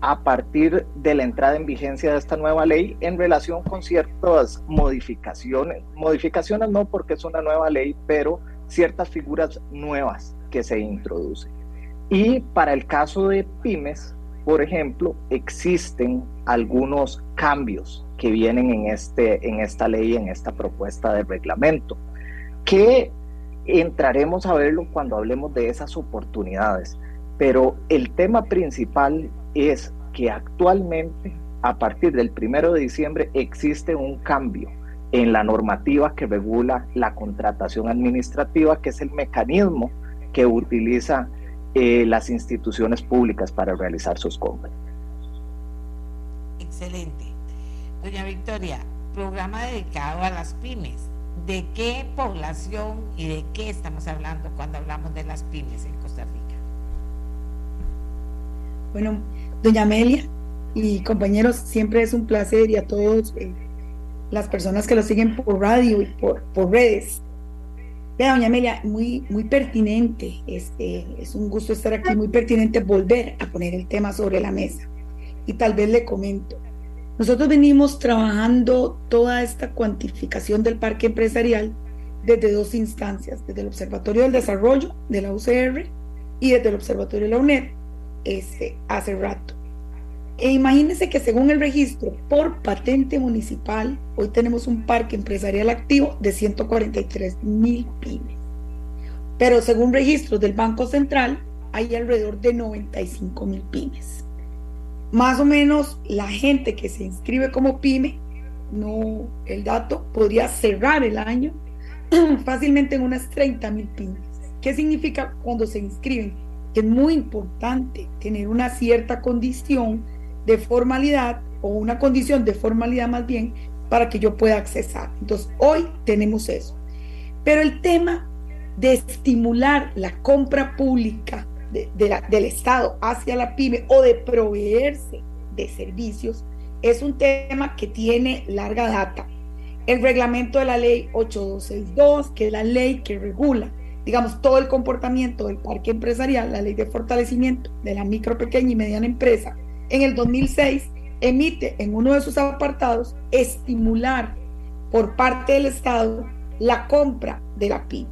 a partir de la entrada en vigencia de esta nueva ley en relación con ciertas modificaciones. Modificaciones no porque es una nueva ley, pero ciertas figuras nuevas que se introducen. Y para el caso de pymes, por ejemplo, existen algunos cambios que vienen en, este, en esta ley, en esta propuesta de reglamento, que entraremos a verlo cuando hablemos de esas oportunidades. Pero el tema principal es que actualmente, a partir del primero de diciembre, existe un cambio en la normativa que regula la contratación administrativa, que es el mecanismo que utiliza eh, las instituciones públicas para realizar sus compras.
Excelente. Doña Victoria, programa dedicado a las pymes. ¿De qué población y de qué estamos hablando cuando hablamos de las pymes en Costa Rica?
Bueno, doña Amelia y compañeros, siempre es un placer y a todos eh, las personas que lo siguen por radio y por, redes. Vea, doña Amelia, muy, muy pertinente, este, es un gusto estar aquí, muy pertinente volver a poner el tema sobre la mesa. Y tal vez le comento, nosotros venimos trabajando toda esta cuantificación del parque empresarial desde dos instancias, desde el Observatorio del Desarrollo de la UCR y desde el Observatorio de la UNED este, hace rato. E imagínense que según el registro por patente municipal, hoy tenemos un parque empresarial activo de 143 mil pymes. Pero según registros del Banco Central, hay alrededor de 95 mil pymes. Más o menos la gente que se inscribe como pyme, no, el dato podría cerrar el año fácilmente en unas 30 mil pymes. ¿Qué significa cuando se inscriben? Es muy importante tener una cierta condición de formalidad o una condición de formalidad más bien para que yo pueda accesar. Entonces, hoy tenemos eso. Pero el tema de estimular la compra pública del Estado hacia la pyme o de proveerse de servicios es un tema que tiene larga data. El reglamento de la ley 8262, que es la ley que regula, digamos, todo el comportamiento del parque empresarial, la ley de fortalecimiento de la micro, pequeña y mediana empresa, en el 2006 emite en uno de sus apartados estimular por parte del Estado la compra de la pyme.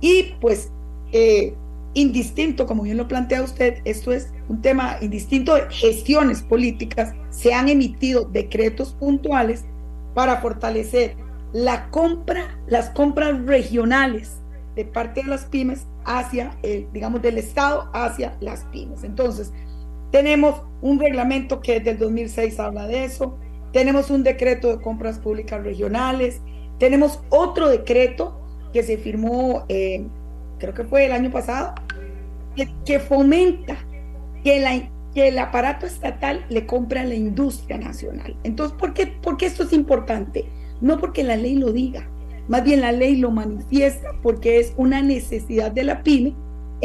Y pues eh, indistinto, como bien lo plantea usted, esto es un tema indistinto de gestiones políticas, se han emitido decretos puntuales para fortalecer la compra, las compras regionales de parte de las pymes hacia, el, digamos, del Estado hacia las pymes. Entonces, tenemos un reglamento que desde el 2006 habla de eso, tenemos un decreto de compras públicas regionales, tenemos otro decreto que se firmó, eh, creo que fue el año pasado, que, fomenta que, que el aparato estatal le compre a la industria nacional. Entonces, ¿por qué, ¿por qué esto es importante? No porque la ley lo diga, más bien la ley lo manifiesta porque es una necesidad de la pyme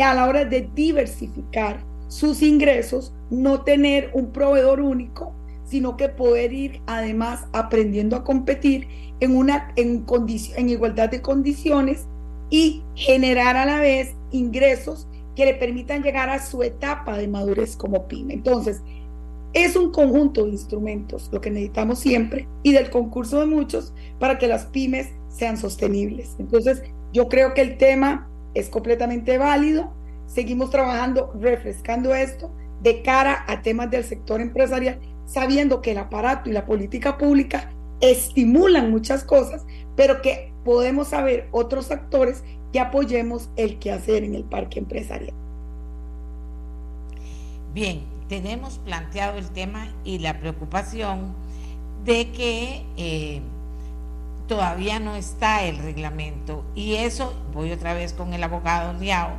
a la hora de diversificar sus ingresos, no tener un proveedor único, sino que poder ir además aprendiendo a competir en, una, en, en igualdad de condiciones y generar a la vez ingresos que le permitan llegar a su etapa de madurez como pyme. Entonces, es un conjunto de instrumentos lo que necesitamos siempre y del concurso de muchos para que las pymes sean sostenibles. Entonces, yo creo que el tema es completamente válido. Seguimos trabajando, refrescando esto de cara a temas del sector empresarial, sabiendo que el aparato y la política pública estimulan muchas cosas, pero que podemos saber otros actores que apoyemos el quehacer en el parque empresarial.
Bien, tenemos planteado el tema y la preocupación de que eh, todavía no está el reglamento y eso, voy otra vez con el abogado Liao,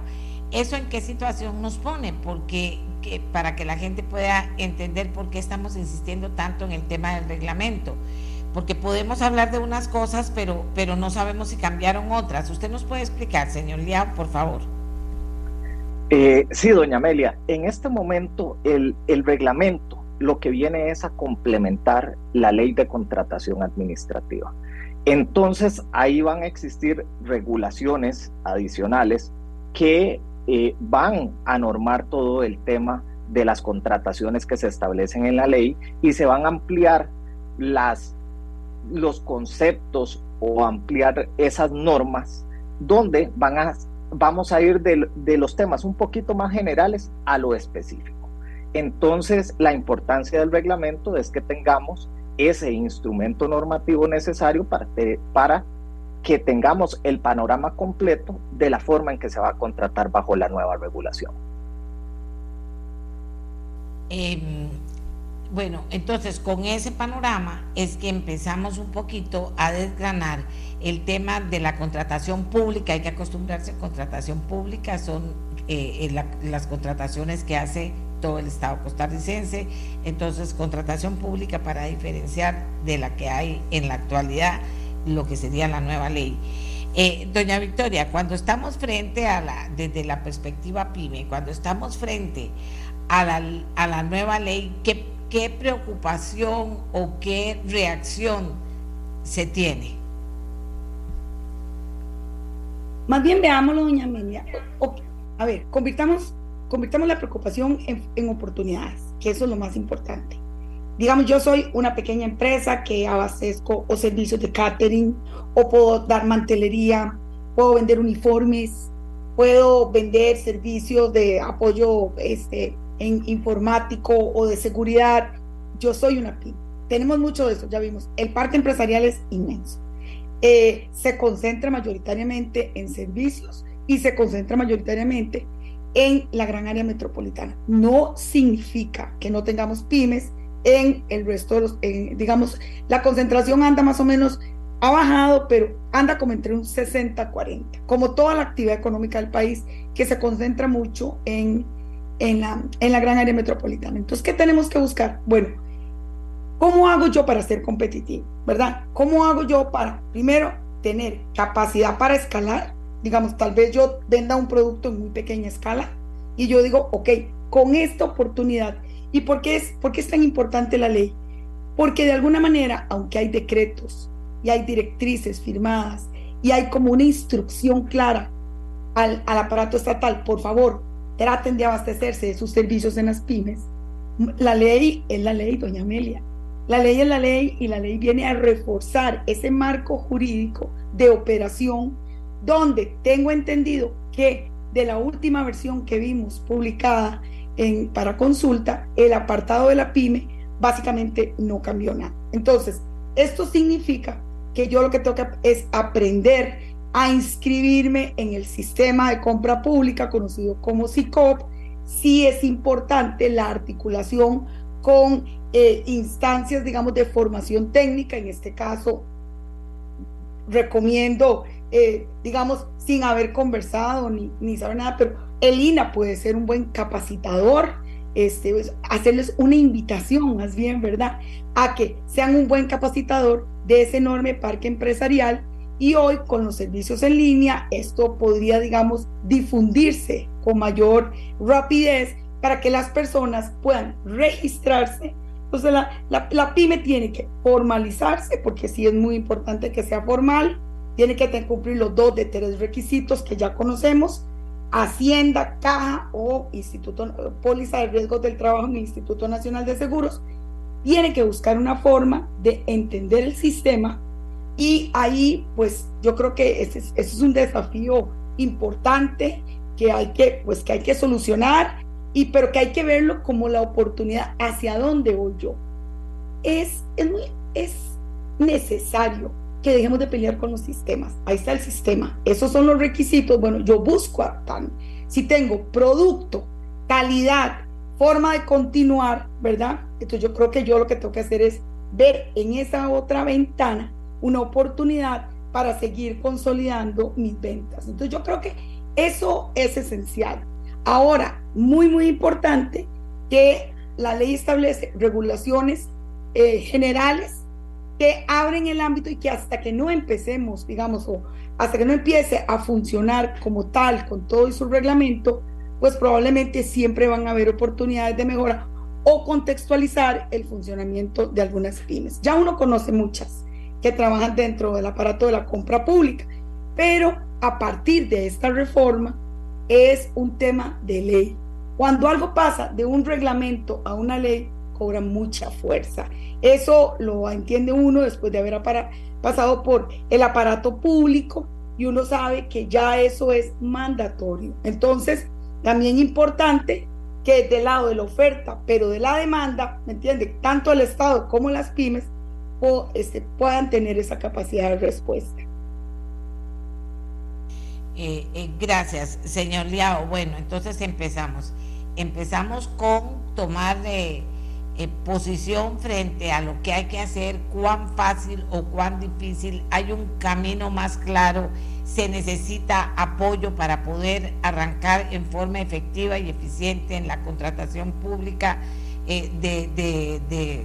eso en qué situación nos pone, porque que, para que la gente pueda entender por qué estamos insistiendo tanto en el tema del reglamento porque podemos hablar de unas cosas, pero, pero no sabemos si cambiaron otras. ¿Usted nos puede explicar, señor Liao, por favor?
Eh, sí, doña Amelia, en este momento el, el reglamento lo que viene es a complementar la ley de contratación administrativa. Entonces ahí van a existir regulaciones adicionales que eh, van a normar todo el tema de las contrataciones que se establecen en la ley y se van a ampliar los conceptos o ampliar esas normas donde van a, vamos a ir de los temas un poquito más generales a lo específico. Entonces, la importancia del reglamento es que tengamos ese instrumento normativo necesario para, para que tengamos el panorama completo de la forma en que se va a contratar bajo la nueva regulación.
Eh, bueno, entonces con ese panorama es que empezamos un poquito a desgranar el tema de la contratación pública. Hay que acostumbrarse a contratación pública, son eh, eh, las contrataciones que hace todo el Estado costarricense. Entonces, contratación pública para diferenciar de la que hay en la actualidad, lo que sería la nueva ley. Eh, doña Victoria, cuando estamos frente a la, desde la perspectiva PYME, cuando estamos frente a la, a la nueva ley, ¿qué qué preocupación o qué reacción se tiene.
Más bien veámoslo, doña Amelia. a ver, convirtamos, convirtamos la preocupación en, oportunidades, que eso es lo más importante. Digamos, yo soy una pequeña empresa que abastezco o servicios de catering, o puedo dar mantelería, puedo vender uniformes, puedo vender servicios de apoyo este, en informático o de seguridad. Yo soy una pyme. Tenemos mucho de eso, ya vimos. El parque empresarial es inmenso. Eh, se concentra mayoritariamente en servicios y se concentra mayoritariamente en la gran área metropolitana. No significa que no tengamos pymes en el resto de los, digamos, la concentración anda más o menos ha bajado, pero anda como entre un 60-40, como toda la actividad económica del país que se concentra mucho en, en, la, en la gran área metropolitana. Entonces, ¿qué tenemos que buscar? Bueno, ¿cómo hago yo para ser competitivo? ¿Verdad? ¿Cómo hago yo para, primero, tener capacidad para escalar? Digamos, tal vez yo venda un producto en muy pequeña escala y yo digo, ok, con esta oportunidad. ¿Y por qué es, por es tan importante la ley? Porque de alguna manera, aunque hay decretos y hay directrices firmadas y hay como una instrucción clara al, aparato estatal, por favor, traten de abastecerse de sus servicios en las pymes, la ley es la ley, doña Amelia. La ley es la ley y la ley viene a reforzar ese marco jurídico de operación donde tengo entendido que de la última versión que vimos publicada para consulta, el apartado de la pyme básicamente no cambió nada. Entonces, esto significa que yo lo que tengo que es aprender a inscribirme en el sistema de compra pública conocido como SICOP. Sí es importante la articulación con eh, instancias, digamos, de formación técnica. En este caso, recomiendo, eh, digamos, sin haber conversado ni, ni saber nada, pero el INA puede ser un buen capacitador este, pues, hacerles una invitación, más bien, ¿verdad? A que sean un buen capacitador de ese enorme parque empresarial y hoy con los servicios en línea esto podría, digamos, difundirse con mayor rapidez para que las personas puedan registrarse. Entonces la, la, la pyme tiene que formalizarse porque sí es muy importante que sea formal, tiene que cumplir los dos de tres requisitos que ya conocemos, Hacienda, Caja o Instituto Póliza de Riesgos del Trabajo en el Instituto Nacional de Seguros, tiene que buscar una forma de entender el sistema y ahí pues yo creo que ese es, un desafío importante que hay que pues que hay que solucionar y pero que hay que verlo como la oportunidad hacia dónde voy yo. Es, es, es necesario que dejemos de pelear con los sistemas. Ahí está el sistema. Esos son los requisitos. Bueno, yo busco a tan. Si tengo producto, calidad, forma de continuar, ¿verdad? Entonces yo creo que yo lo que tengo que hacer es ver en esa otra ventana una oportunidad para seguir consolidando mis ventas. Entonces yo creo que eso es esencial. Ahora, muy, muy importante que la ley establece regulaciones eh, generales que abren el ámbito y que hasta que no empecemos, digamos, o hasta que no empiece a funcionar como tal, con todo y su reglamento, pues probablemente siempre van a haber oportunidades de mejora o contextualizar el funcionamiento de algunas pymes. Ya uno conoce muchas que trabajan dentro del aparato de la compra pública, pero a partir de esta reforma es un tema de ley. Cuando algo pasa de un reglamento a una ley, cobra mucha fuerza. Eso lo entiende uno después de haber pasado por el aparato público y uno sabe que ya eso es mandatorio. Entonces, también importante que del lado de la oferta, pero de la demanda, ¿me entiende? Tanto el Estado como las pymes o, este, puedan tener esa capacidad de respuesta.
Eh, eh, gracias, señor Liao. Bueno, entonces empezamos. Empezamos con tomar de eh, posición frente a lo que hay que hacer, cuán fácil o cuán difícil, hay un camino más claro, se necesita apoyo para poder arrancar en forma efectiva y eficiente en la contratación pública, eh,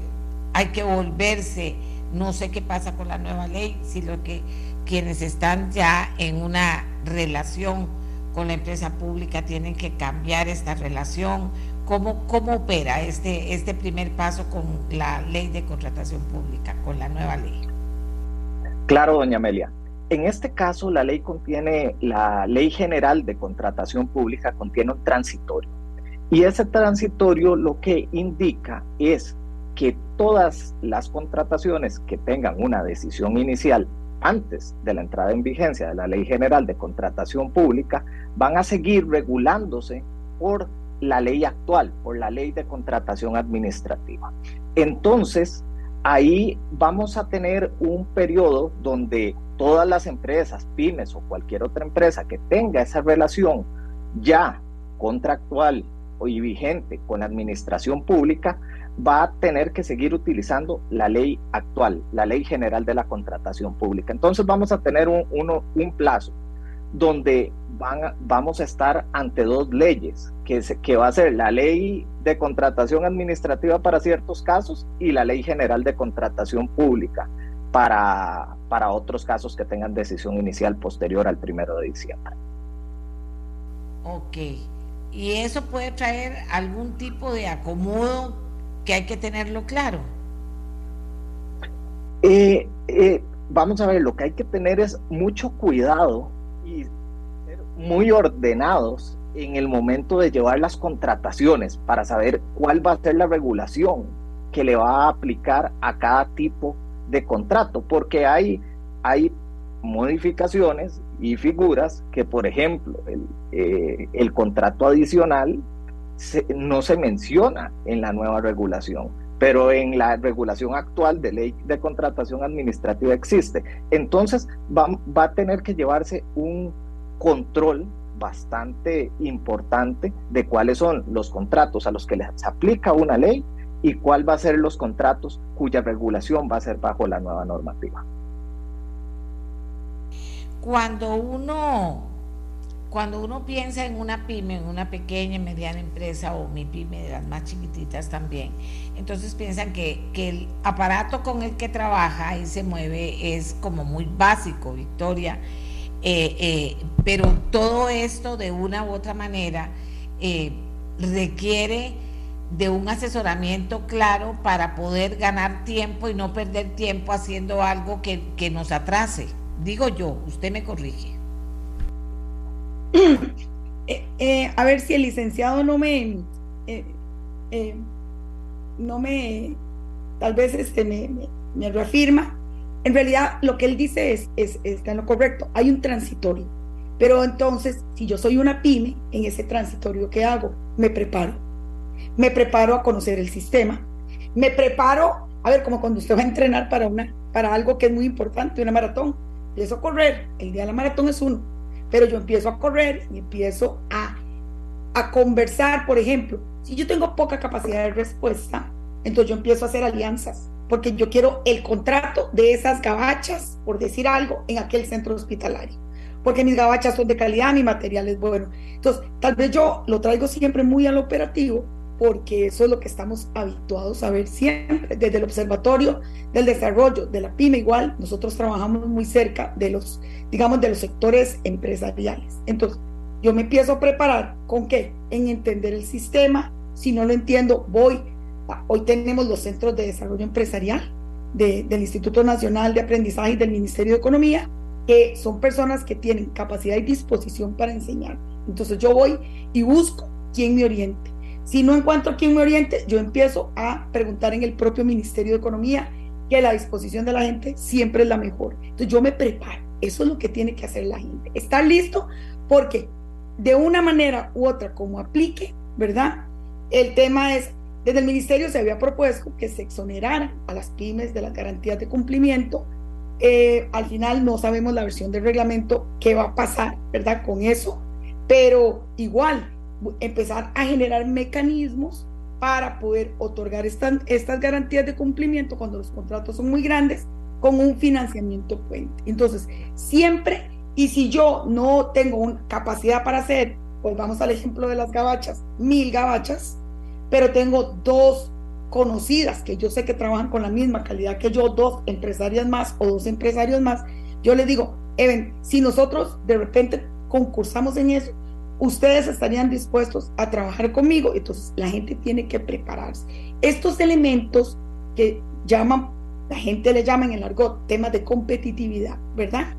hay que volverse, no sé qué pasa con la nueva ley, si lo que quienes están ya en una relación con la empresa pública tienen que cambiar esta relación ¿Cómo, ¿Cómo opera este, este primer paso con la ley de contratación pública, con la nueva ley?
Claro, doña Amelia. En este caso, la ley contiene, la ley general de contratación pública contiene un transitorio. Y ese transitorio lo que indica es que todas las contrataciones que tengan una decisión inicial antes de la entrada en vigencia de la Ley General de Contratación Pública van a seguir regulándose por la ley actual, por la ley de contratación administrativa. Entonces, ahí vamos a tener un periodo donde todas las empresas, pymes o cualquier otra empresa que tenga esa relación ya contractual y vigente con la administración pública, va a tener que seguir utilizando la ley actual, la ley general de la contratación pública. Entonces vamos a tener un, un plazo donde van vamos a estar ante dos leyes, que, que va a ser la ley de contratación administrativa para ciertos casos y la ley general de contratación pública para, para otros casos que tengan decisión inicial posterior al primero de diciembre.
Ok. ¿Y eso puede traer algún tipo de acomodo que hay que tenerlo claro?
Eh, eh, vamos a ver, lo que hay que tener es mucho cuidado muy ordenados en el momento de llevar las contrataciones para saber cuál va a ser la regulación que le va a aplicar a cada tipo de contrato, porque hay, hay modificaciones y figuras que, por ejemplo, el, eh, el contrato adicional no se menciona en la nueva regulación, pero en la regulación actual de ley de contratación administrativa existe. Entonces va, va a tener que llevarse un control bastante importante de cuáles son los contratos a los que les aplica una ley y cuál va a ser los contratos cuya regulación va a ser bajo la nueva normativa.
Cuando uno, cuando uno piensa en una pyme, en una pequeña y mediana empresa o mi pyme de las más chiquititas también, entonces piensan que, el aparato con el que trabaja y se mueve es como muy básico, Victoria, eh, eh, pero todo esto de una u otra manera eh, requiere de un asesoramiento claro para poder ganar tiempo y no perder tiempo haciendo algo que, que nos atrase. Digo yo, usted me corrige.
A ver si el licenciado no me, no me, tal vez este, me, reafirma. En realidad lo que él dice es, es, está en lo correcto. Hay un transitorio. Pero entonces, si yo soy una pyme, en ese transitorio, ¿qué hago? Me preparo. Me preparo a conocer el sistema. Me preparo, a ver, como cuando usted va a entrenar para, una, para algo que es muy importante, una maratón empiezo a correr, el día de la maratón es uno, pero yo empiezo a correr y empiezo a, a conversar, por ejemplo, si yo tengo poca capacidad de respuesta, entonces yo empiezo a hacer alianzas, porque yo quiero el contrato de esas gabachas, por decir algo, en aquel centro hospitalario, porque mis gabachas son de calidad, mi material es bueno. Entonces, tal vez yo lo traigo siempre muy al operativo, porque eso es lo que estamos habituados a ver siempre. Desde el Observatorio del Desarrollo de la PYME igual, nosotros trabajamos muy cerca de los, digamos, de los sectores empresariales. Entonces, yo me empiezo a preparar con qué? En entender el sistema. Si no lo entiendo, voy. Hoy tenemos los centros de desarrollo empresarial del Instituto Nacional de Aprendizaje y del Ministerio de Economía, que son personas que tienen capacidad y disposición para enseñar. Entonces yo voy y busco quién me oriente si no encuentro quien me oriente, yo empiezo a preguntar en el propio Ministerio de Economía, que la disposición de la gente siempre es la mejor. Entonces yo me preparo. Eso es lo que tiene que hacer la gente. Estar listo porque de una manera u otra, como aplique, ¿verdad? El tema es, desde el ministerio se había propuesto que se exoneraran a las pymes de las garantías de cumplimiento. Eh, al final no sabemos la versión del reglamento, qué va a pasar, ¿verdad? Con eso. Pero igual, empezar a generar mecanismos para poder otorgar estas, estas garantías de cumplimiento cuando los contratos son muy grandes con un financiamiento puente. Entonces, siempre, y si yo no tengo una capacidad para hacer, pues vamos al ejemplo de las gabachas, mil gabachas, pero tengo dos conocidas que yo sé que trabajan con la misma calidad que yo, dos empresarias más o dos empresarios más, yo les digo, Even, si nosotros de repente concursamos en eso, ustedes estarían dispuestos a trabajar conmigo. Entonces la gente tiene que prepararse. Estos elementos que llaman, la gente le llama en el argot temas de competitividad, ¿verdad?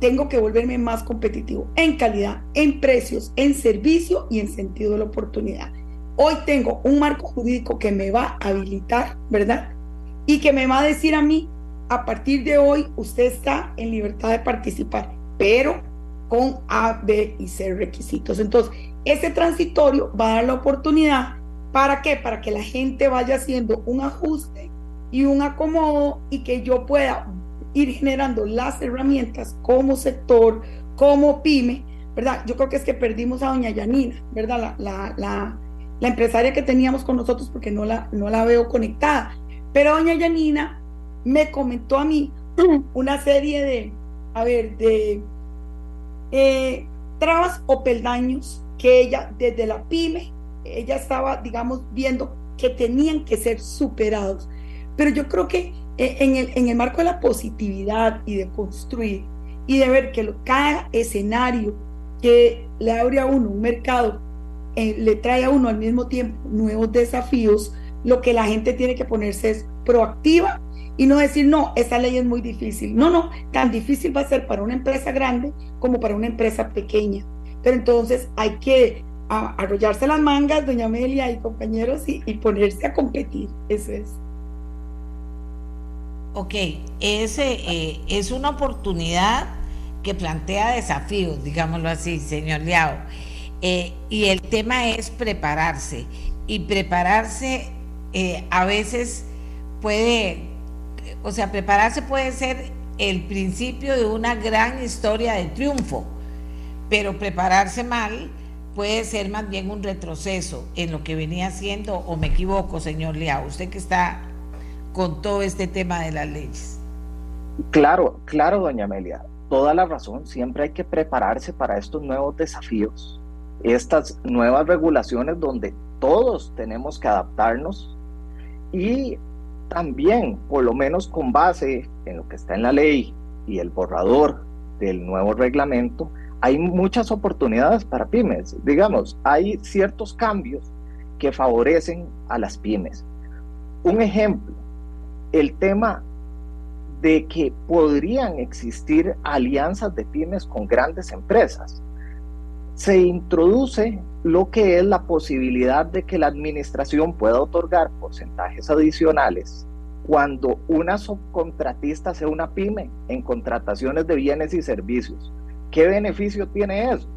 Tengo que volverme más competitivo en calidad, en precios, en servicio y en sentido de la oportunidad. Hoy tengo un marco jurídico que me va a habilitar, ¿verdad? Y que me va a decir a mí, a partir de hoy usted está en libertad de participar, pero con A, B y C requisitos. Entonces, ese transitorio va a dar la oportunidad para qué? Para que la gente vaya haciendo un ajuste y un acomodo y que yo pueda ir generando las herramientas como sector, como pyme, ¿verdad? Yo creo que es que perdimos a doña Yanina, ¿verdad? La, la, la empresaria que teníamos con nosotros porque no la, no la veo conectada. Pero doña Yanina me comentó a mí una serie de, a ver, de eh, trabas o peldaños que ella desde la pyme, ella estaba, digamos, viendo que tenían que ser superados. Pero yo creo que eh, en el, en el marco de la positividad y de construir y de ver que cada escenario que le abre a uno un mercado, eh, le trae a uno al mismo tiempo nuevos desafíos, lo que la gente tiene que ponerse es proactiva y no decir, no, esa ley es muy difícil. No, no, tan difícil va a ser para una empresa grande como para una empresa pequeña. Pero entonces hay que arrollarse las mangas, doña Amelia y compañeros, y, y ponerse a competir. Eso es.
Ok, ese eh, es una oportunidad que plantea desafíos, digámoslo así, señor Liao. Eh, y el tema es prepararse. Y prepararse eh, a veces puede, o sea, prepararse puede ser el principio de una gran historia de triunfo, pero prepararse mal puede ser más bien un retroceso en lo que venía haciendo, o me equivoco, señor Liao, usted que está con todo este tema de las leyes.
Claro, claro, doña Amelia, toda la razón, siempre hay que prepararse para estos nuevos desafíos, estas nuevas regulaciones donde todos tenemos que adaptarnos y también, por lo menos con base en lo que está en la ley y el borrador del nuevo reglamento, hay muchas oportunidades para pymes. Digamos, hay ciertos cambios que favorecen a las pymes. Un ejemplo, el tema de que podrían existir alianzas de pymes con grandes empresas. Se introduce lo que es la posibilidad de que la administración pueda otorgar porcentajes adicionales cuando una subcontratista sea una pyme en contrataciones de bienes y servicios. ¿Qué beneficio tiene eso?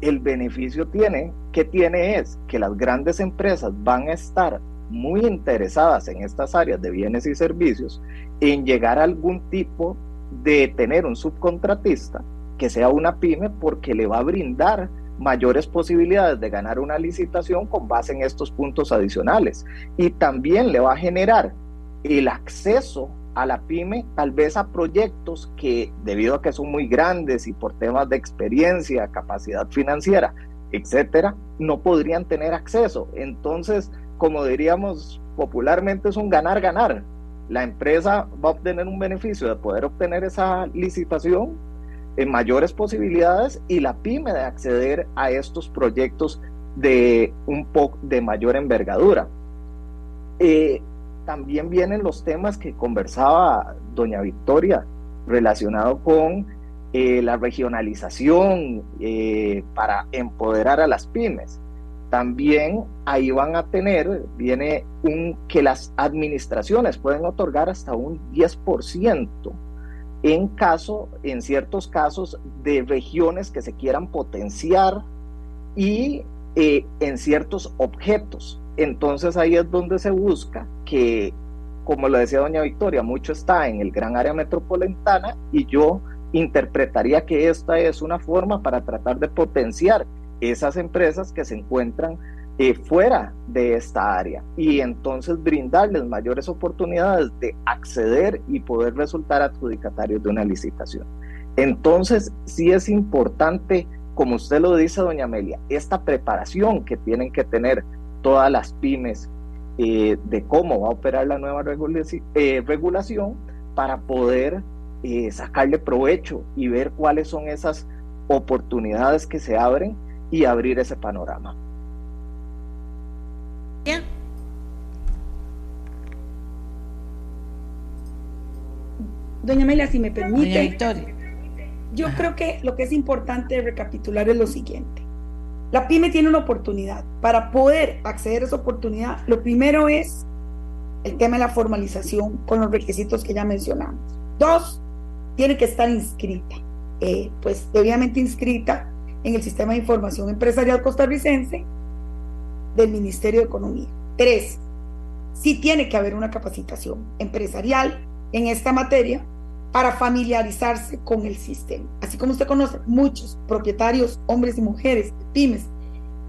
El beneficio tiene que tiene es que las grandes empresas van a estar muy interesadas en estas áreas de bienes y servicios en llegar a algún tipo de tener un subcontratista que sea una pyme porque le va a brindar mayores posibilidades de ganar una licitación con base en estos puntos adicionales y también le va a generar el acceso a la pyme tal vez a proyectos que debido a que son muy grandes y por temas de experiencia, capacidad financiera, etcétera, no podrían tener acceso. Entonces, como diríamos popularmente, es un ganar-ganar. La empresa va a obtener un beneficio de poder obtener esa licitación en mayores posibilidades y la pyme de acceder a estos proyectos de un poco de mayor envergadura. Eh, también vienen los temas que conversaba doña Victoria relacionado con eh, la regionalización eh, para empoderar a las pymes también ahí van a tener, viene un que las administraciones pueden otorgar hasta un 10% en caso, en ciertos casos de regiones que se quieran potenciar y eh, en ciertos objetos. Entonces ahí es donde se busca que, como lo decía doña Victoria, mucho está en el gran área metropolitana y yo interpretaría que esta es una forma para tratar de potenciar esas empresas que se encuentran eh, fuera de esta área y entonces brindarles mayores oportunidades de acceder y poder resultar adjudicatarios de una licitación. Entonces, sí es importante, como usted lo dice, doña Amelia, esta preparación que tienen que tener todas las pymes eh, de cómo va a operar la nueva eh, regulación para poder sacarle provecho y ver cuáles son esas oportunidades que se abren y abrir ese panorama.
Doña Amelia, si me permite, yo creo que lo que es importante recapitular es lo siguiente. La pyme tiene una oportunidad. Para poder acceder a esa oportunidad, lo primero es el tema de la formalización con los requisitos que ya mencionamos. Dos, tiene que estar inscrita, eh, pues debidamente inscrita en el Sistema de Información Empresarial Costarricense del Ministerio de Economía. Tres, sí tiene que haber una capacitación empresarial en esta materia para familiarizarse con el sistema. Así como usted conoce muchos propietarios, hombres y mujeres, pymes,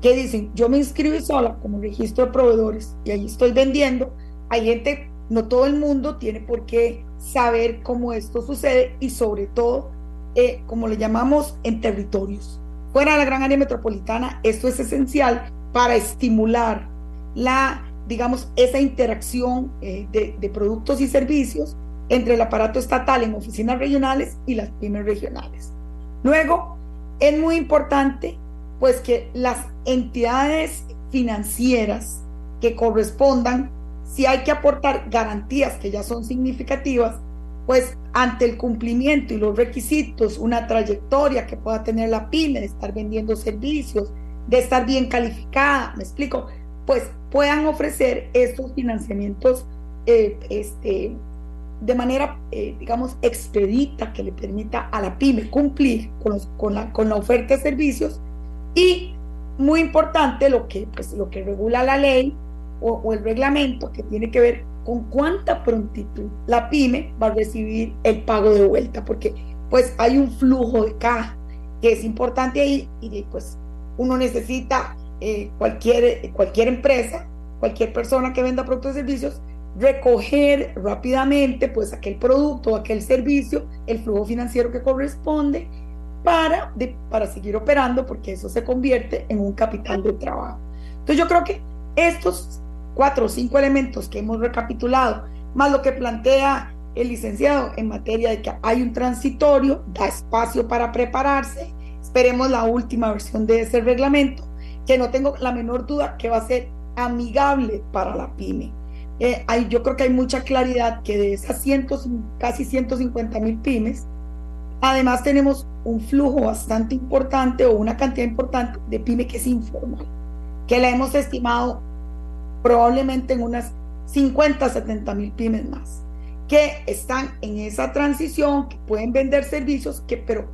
que dicen, yo me inscribí sola como registro de proveedores y ahí estoy vendiendo. Hay gente, no todo el mundo tiene por qué saber cómo esto sucede y sobre todo, eh, como le llamamos, en territorios. Fuera de la gran área metropolitana, esto es esencial para estimular la, digamos, esa interacción eh, de, de productos y servicios entre el aparato estatal en oficinas regionales y las pymes regionales. Luego, es muy importante pues que las entidades financieras que correspondan, si hay que aportar garantías que ya son significativas, pues ante el cumplimiento y los requisitos, una trayectoria que pueda tener la pyme de estar vendiendo servicios, de estar bien calificada, me explico, pues puedan ofrecer estos financiamientos eh, este, de manera, eh, digamos, expedita que le permita a la pyme cumplir con, con, la, con la oferta de servicios. Y muy importante lo que, pues, lo que regula la ley o, o, el reglamento que tiene que ver con cuánta prontitud la pyme va a recibir el pago de vuelta, porque pues hay un flujo de caja que es importante ahí y pues uno necesita eh, cualquier, cualquier empresa, cualquier persona que venda productos y servicios, recoger rápidamente pues aquel producto, aquel servicio, el flujo financiero que corresponde para, para seguir operando, porque eso se convierte en un capital de trabajo. Entonces yo creo que estos cuatro o cinco elementos que hemos recapitulado, más lo que plantea el licenciado en materia de que hay un transitorio, da espacio para prepararse, esperemos la última versión de ese reglamento, que no tengo la menor duda que va a ser amigable para la pyme. Eh, hay, yo creo que hay mucha claridad que de esas cientos, casi 150 mil pymes, además tenemos un flujo bastante importante o una cantidad importante de pyme que es informal, que la hemos estimado probablemente en unas 50, 70 mil pymes más, que están en esa transición, que pueden vender servicios, que, pero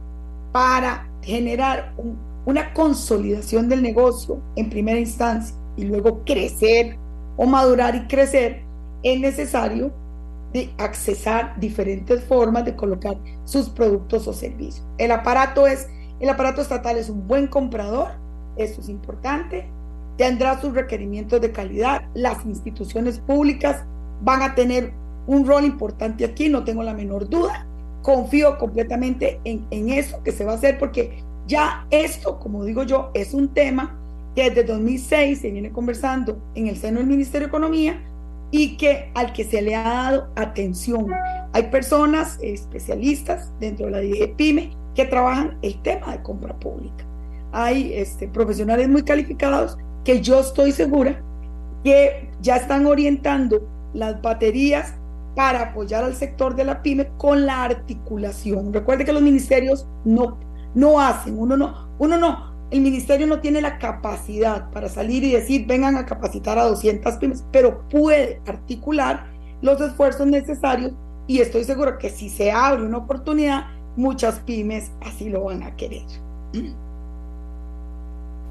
para generar un, una consolidación del negocio en primera instancia y luego crecer o madurar y crecer, es necesario de accesar diferentes formas de colocar sus productos o servicios. El aparato es, el aparato estatal es un buen comprador, eso es importante, tendrá sus requerimientos de calidad, las instituciones públicas van a tener un rol importante aquí, no tengo la menor duda, confío completamente en, en eso que se va a hacer porque ya esto, como digo yo, es un tema que desde 2006 se viene conversando en el seno del Ministerio de Economía y que al que se le ha dado atención. Hay personas especialistas dentro de la DIEPYME que trabajan el tema de compra pública. Hay este, profesionales muy calificados que yo estoy segura que ya están orientando las baterías para apoyar al sector de la pyme con la articulación. Recuerde que los ministerios no, no hacen, uno no, uno no, el ministerio no tiene la capacidad para salir y decir, vengan a capacitar a 200 pymes, pero puede articular los esfuerzos necesarios y estoy seguro que si se abre una oportunidad, muchas pymes así lo van a querer.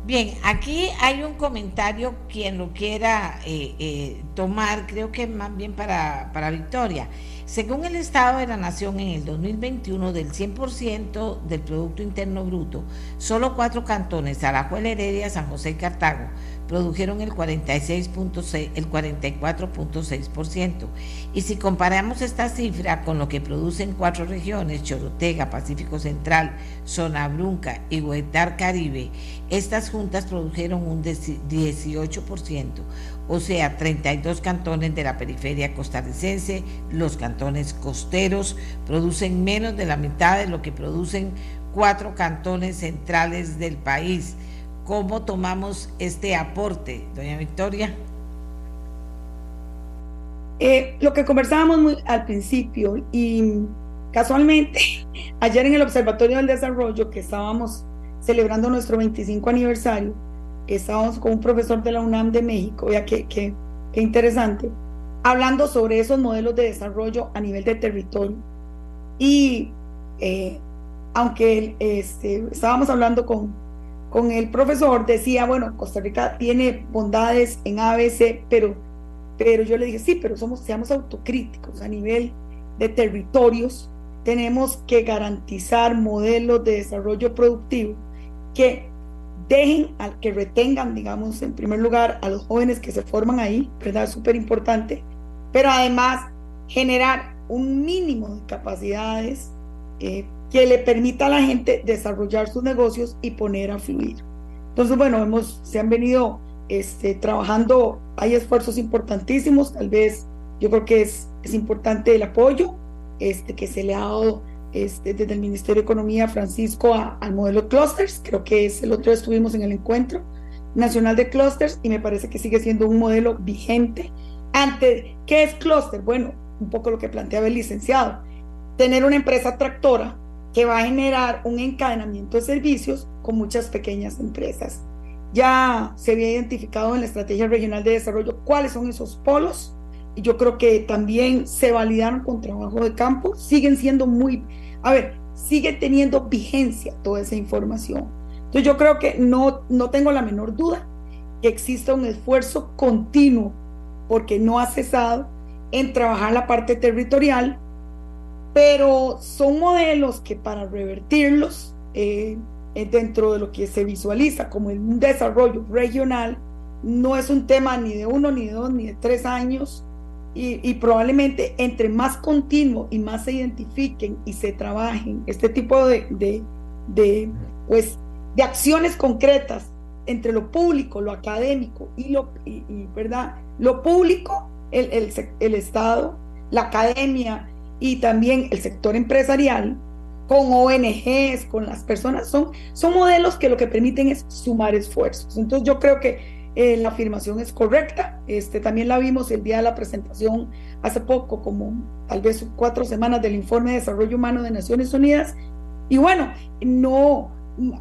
Bien, aquí hay un comentario, quien lo quiera eh, eh, tomar, creo que más bien para, para Victoria. Según el Estado de la Nación en el 2021, del 100% del Producto Interno Bruto, solo cuatro cantones, Alajuela, Heredia, San José y Cartago, produjeron el 46.6, el 44.6%. Y si comparamos esta cifra con lo que producen cuatro regiones, Chorotega, Pacífico Central, Zona Brunca y Huetar Caribe, estas juntas produjeron un 18%, o sea, 32 cantones de la periferia costarricense, los cantones costeros producen menos de la mitad de lo que producen cuatro cantones centrales del país ¿Cómo tomamos este aporte, doña Victoria?
Eh, lo que conversábamos muy al principio y casualmente ayer en el Observatorio del Desarrollo que estábamos celebrando nuestro 25 aniversario, que estábamos con un profesor de la UNAM de México, ya que, que, interesante, hablando sobre esos modelos de desarrollo a nivel de territorio. Y eh, aunque este, estábamos hablando con, con el profesor, decía, bueno, Costa Rica tiene bondades en ABC, pero, pero yo le dije, sí, pero somos, seamos autocríticos a nivel de territorios, tenemos que garantizar modelos de desarrollo productivo que dejen, al que retengan, digamos, en primer lugar, a los jóvenes que se forman ahí, ¿verdad? Súper importante, pero además generar un mínimo de capacidades eh, que le permita a la gente desarrollar sus negocios y poner a fluir. Entonces, bueno, hemos, se han venido este, trabajando, hay esfuerzos importantísimos, tal vez yo creo que es, es importante el apoyo este, que se le ha dado este, desde el Ministerio de Economía, Francisco, al modelo clusters. Creo que es el otro día estuvimos en el encuentro nacional de clusters y me parece que sigue siendo un modelo vigente. Ante, ¿Qué es cluster? Bueno, un poco lo que planteaba el licenciado. Tener una empresa tractora que va a generar un encadenamiento de servicios con muchas pequeñas empresas. Ya se había identificado en la Estrategia Regional de Desarrollo cuáles son esos polos y yo creo que también se validaron con trabajo de campo, siguen siendo muy a ver, sigue teniendo vigencia toda esa información. Entonces yo creo que no, no tengo la menor duda que exista un esfuerzo continuo, porque no ha cesado, en trabajar la parte territorial, pero son modelos que para revertirlos eh, dentro de lo que se visualiza como un desarrollo regional, no es un tema ni de uno, ni de dos, ni de tres años, y, probablemente entre más continuo y más se identifiquen y se trabajen este tipo de, de, pues, de acciones concretas entre lo público, lo académico y lo, y, ¿verdad? lo público, el, el, el, Estado, la academia y también el sector empresarial, con ONGs, con las personas, son, son modelos que lo que permiten es sumar esfuerzos. Entonces yo creo que eh, la afirmación es correcta. Este, también la vimos el día de la presentación hace poco, como tal vez cuatro semanas del informe de desarrollo humano de Naciones Unidas. Y bueno, no,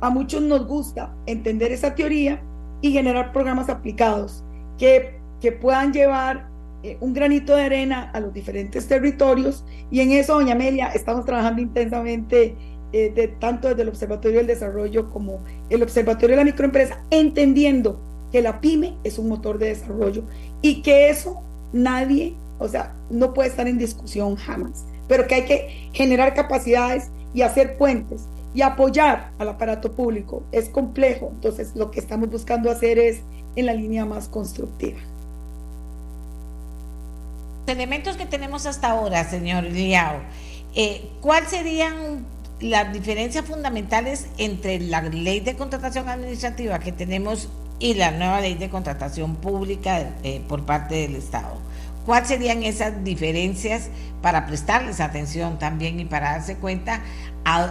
a muchos nos gusta entender esa teoría y generar programas aplicados que, que puedan llevar eh, un granito de arena a los diferentes territorios. Y en eso, doña Amelia, estamos trabajando intensamente. Eh, tanto desde el Observatorio del Desarrollo como el Observatorio de la Microempresa, entendiendo que la pyme es un motor de desarrollo y que eso nadie, o sea, no puede estar en discusión jamás, pero que hay que generar capacidades y hacer puentes y apoyar al aparato público. Es complejo, entonces lo que estamos buscando hacer es en la línea más constructiva.
Elementos que tenemos hasta ahora, señor Liao, eh, ¿cuáles serían las diferencias fundamentales entre la ley de contratación administrativa que tenemos y la nueva ley de contratación pública eh, por parte del Estado. ¿Cuáles serían esas diferencias para prestarles atención también y para darse cuenta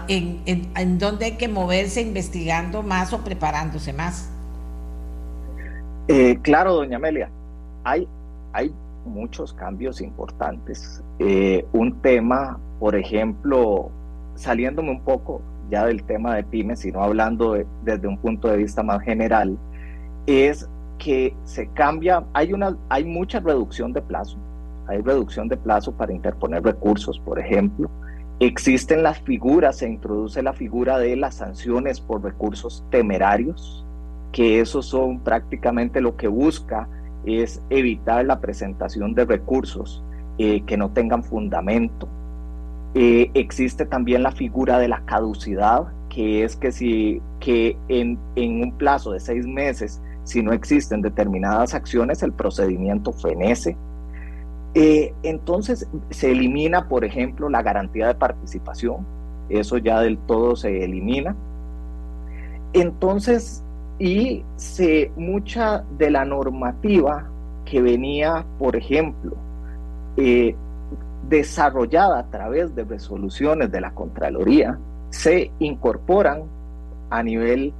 en, dónde hay que moverse investigando más o preparándose más?
Eh, claro, doña Amelia, hay, hay muchos cambios importantes. Eh, un tema, por ejemplo, saliéndome un poco ya del tema de pymes, sino hablando desde un punto de vista más general, es que se cambia, hay, una, hay mucha reducción de plazo, hay reducción de plazo para interponer recursos, por ejemplo. Existen las figuras, se introduce la figura de las sanciones por recursos temerarios, que esos son prácticamente lo que busca es evitar la presentación de recursos eh, que no tengan fundamento. Eh, existe también la figura de la caducidad, que es que si que en, en un plazo de seis meses si no existen determinadas acciones, el procedimiento fenece. Eh, entonces se elimina, por ejemplo, la garantía de participación, eso ya del todo se elimina. Entonces, y se, mucha de la normativa que venía, por ejemplo, eh, desarrollada a través de resoluciones de la Contraloría, se incorporan a nivel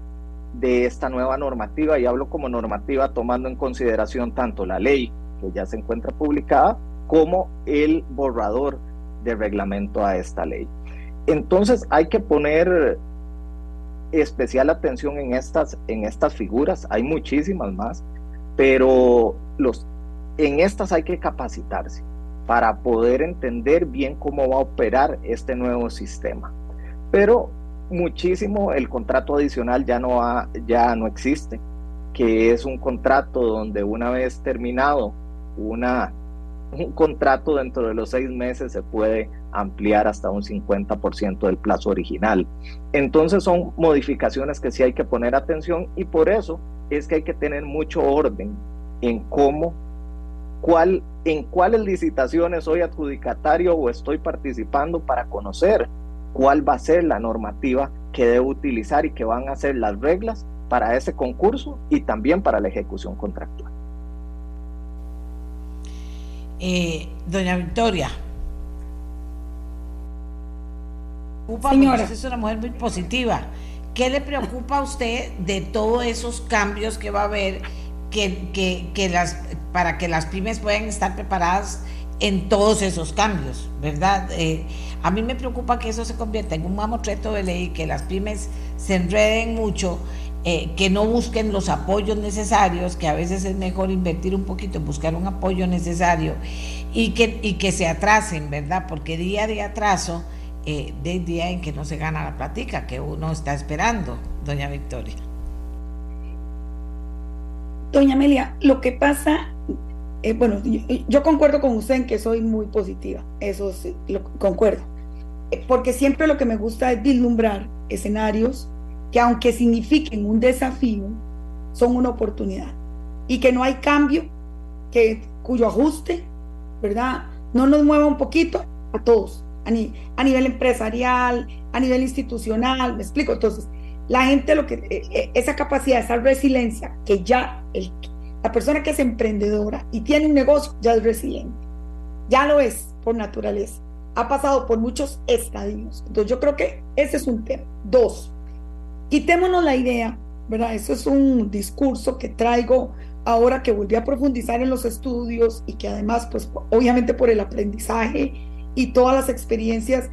de esta nueva normativa y hablo como normativa tomando en consideración tanto la ley que ya se encuentra publicada como el borrador de reglamento a esta ley. Entonces hay que poner especial atención en estas, en estas figuras, hay muchísimas más, pero los, en estas hay que capacitarse para poder entender bien cómo va a operar este nuevo sistema. Pero muchísimo el contrato adicional ya no, ha, ya no existe, que es un contrato donde una vez terminado una, un contrato dentro de los seis meses se puede ampliar hasta un 50% del plazo original. Entonces son modificaciones que sí hay que poner atención y por eso es que hay que tener mucho orden en cómo, cuál, en cuáles licitaciones soy adjudicatario o estoy participando para conocer cuál va a ser la normativa que debo utilizar y que van a ser las reglas para ese concurso y también para la ejecución contractual.
Eh, doña Victoria.
Señora.
Usted es una mujer muy positiva. ¿Qué le preocupa a usted de todos esos cambios que va a haber que, que, las, para que las pymes puedan estar preparadas en todos esos cambios, ¿verdad? Eh, a mí me preocupa que eso se convierta en un mamotreto de ley, que las pymes se enreden mucho, eh, que no busquen los apoyos necesarios, que a veces es mejor invertir un poquito en buscar un apoyo necesario y que, y que se atrasen, ¿verdad? Porque día de atraso eh, del día en que no se gana la plática que uno está esperando, doña Victoria.
Doña Amelia, lo que pasa, eh, bueno, yo, concuerdo con usted en que soy muy positiva, eso sí, lo concuerdo, eh, porque siempre lo que me gusta es vislumbrar escenarios que aunque signifiquen un desafío, son una oportunidad y que no hay cambio que cuyo ajuste, ¿verdad? No nos mueva un poquito a todos a, nivel empresarial, a nivel institucional, me explico. Entonces, la gente, lo que, eh, eh, esa capacidad, esa resiliencia, que ya el, la persona que es emprendedora y tiene un negocio ya es resiliente, ya lo es por naturaleza, ha pasado por muchos estadios. Entonces, yo creo que ese es un tema. Dos, quitémonos la idea, ¿verdad? Eso es un discurso que traigo ahora que volví a profundizar en los estudios y que además, pues obviamente por el aprendizaje y todas las experiencias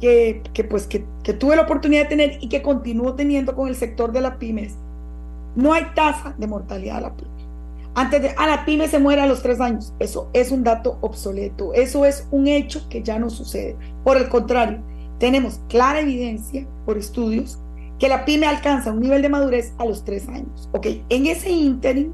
que, pues, que, tuve la oportunidad de tener y que continúo teniendo con el sector de las pymes. No hay tasa de mortalidad de la pyme. Antes de, a la pyme se muere a los tres años. Eso es un dato obsoleto. Eso es un hecho que ya no sucede. Por el contrario, tenemos clara evidencia por estudios que la pyme alcanza un nivel de madurez a los tres años. Ok, en ese ínterin,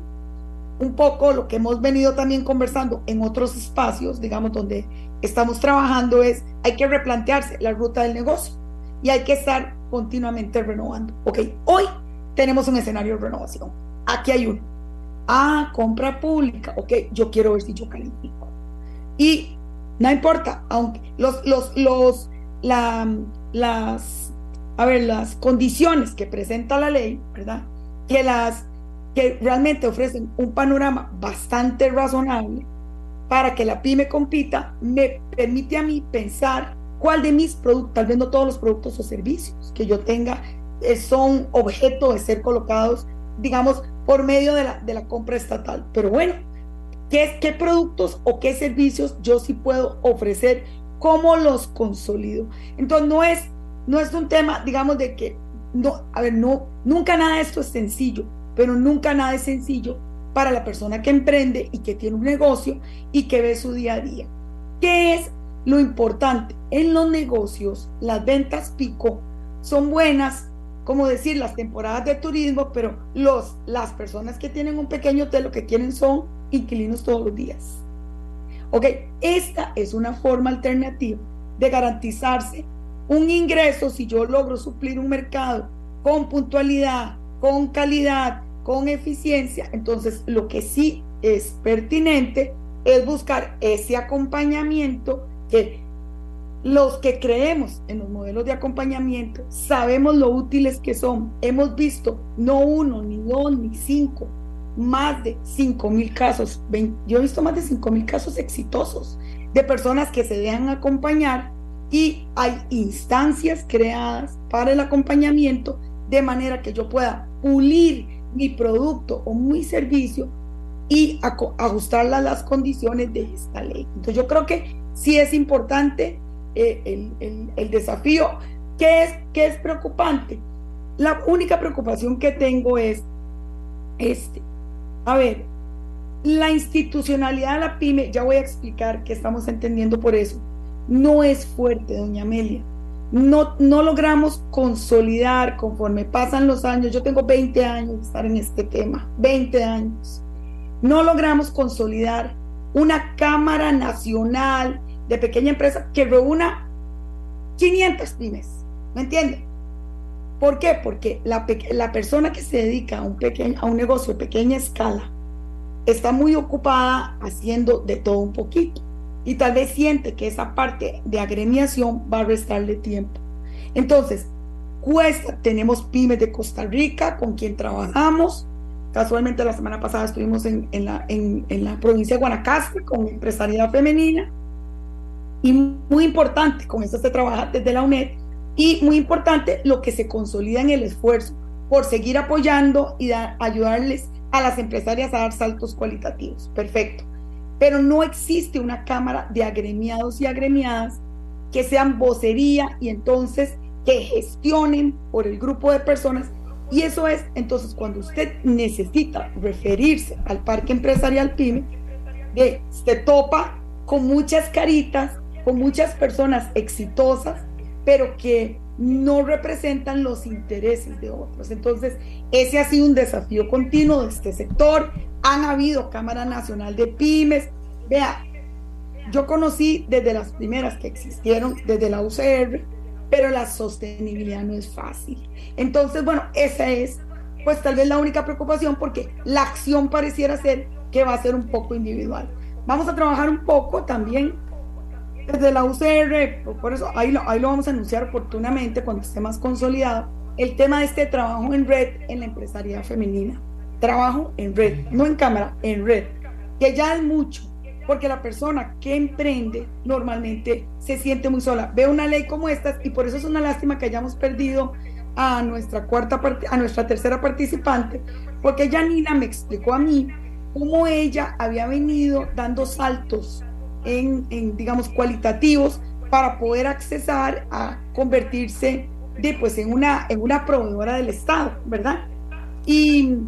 un poco lo que hemos venido también conversando en otros espacios, digamos, donde estamos trabajando es, hay que replantearse la ruta del negocio y hay que estar continuamente renovando. Ok, hoy tenemos un escenario de renovación. Aquí hay uno. Ah, compra pública. Ok, yo quiero ver si yo califico. Y no importa, aunque los, los, los, la, las, a ver, las condiciones que presenta la ley, ¿verdad? Que las, que realmente ofrecen un panorama bastante razonable, para que la pyme compita, me permite a mí pensar cuál de mis productos, tal vez no todos los productos o servicios que yo tenga, eh, son objeto de ser colocados, digamos, por medio de la, de la compra estatal. Pero bueno, ¿qué, ¿qué productos o qué servicios yo sí puedo ofrecer? ¿Cómo los consolido? Entonces, no es, no es un tema, digamos, de que, no, a ver, no, nunca nada de esto es sencillo, pero nunca nada es sencillo para la persona que emprende y que tiene un negocio y que ve su día a día. ¿Qué es lo importante? En los negocios, las ventas pico son buenas, como decir, las temporadas de turismo, pero los, las personas que tienen un pequeño hotel lo que quieren son inquilinos todos los días. Ok, esta es una forma alternativa de garantizarse un ingreso si yo logro suplir un mercado con puntualidad, con calidad, con eficiencia, entonces lo que sí es pertinente es buscar ese acompañamiento que los que creemos en los modelos de acompañamiento sabemos lo útiles que son. Hemos visto no uno, ni dos, ni cinco, más de cinco mil casos. Yo he visto más de cinco mil casos exitosos de personas que se dejan acompañar y hay instancias creadas para el acompañamiento de manera que yo pueda pulir mi producto o mi servicio y ajustarla a las condiciones de esta ley. Entonces yo creo que sí es importante eh, el, desafío. ¿Qué es, ¿Qué es preocupante? La única preocupación que tengo es, este, a ver, la institucionalidad de la pyme, ya voy a explicar qué estamos entendiendo por eso, no es fuerte, doña Amelia no, no logramos consolidar conforme pasan los años. Yo tengo 20 años de estar en este tema, 20 años. No logramos consolidar una Cámara Nacional de Pequeña Empresa que reúna 500 pymes, ¿me entiende? ¿Por qué? Porque la, la persona que se dedica a un, pequeño, a un negocio de pequeña escala está muy ocupada haciendo de todo un poquito y tal vez siente que esa parte de agremiación va a restarle tiempo. Entonces, cuesta, tenemos pymes de Costa Rica con quien trabajamos. Casualmente la semana pasada estuvimos en, en, la, en, la provincia de Guanacaste con empresariedad femenina. Y muy importante, con esto se trabaja desde la UNED, y muy importante lo que se consolida en el esfuerzo por seguir apoyando y ayudarles a las empresarias a dar saltos cualitativos. Perfecto. Pero no existe una cámara de agremiados y agremiadas que sean vocería y entonces que gestionen por el grupo de personas. Y eso es, entonces, cuando usted necesita referirse al parque empresarial PYME, de, se topa con muchas caritas, con muchas personas exitosas, pero que no representan los intereses de otros. Entonces, ese ha sido un desafío continuo de este sector. Han habido Cámara Nacional de Pymes. Vea, yo conocí desde las primeras que existieron, desde la UCR, pero la sostenibilidad no es fácil. Entonces, bueno, esa es pues tal vez la única preocupación porque la acción pareciera ser que va a ser un poco individual. Vamos a trabajar un poco también desde la UCR, por eso ahí lo, ahí lo vamos a anunciar oportunamente cuando esté más consolidado, el tema de este trabajo en red en la empresariedad femenina. Trabajo en red, no en cámara, en red, que ya es mucho, porque la persona que emprende normalmente se siente muy sola. Ve una ley como esta y por eso es una lástima que hayamos perdido a nuestra cuarta a nuestra tercera participante, porque Janina me explicó a mí cómo ella había venido dando saltos en, en, digamos, cualitativos para poder accesar a convertirse de, pues, en, una, en una proveedora del Estado, ¿verdad? Y,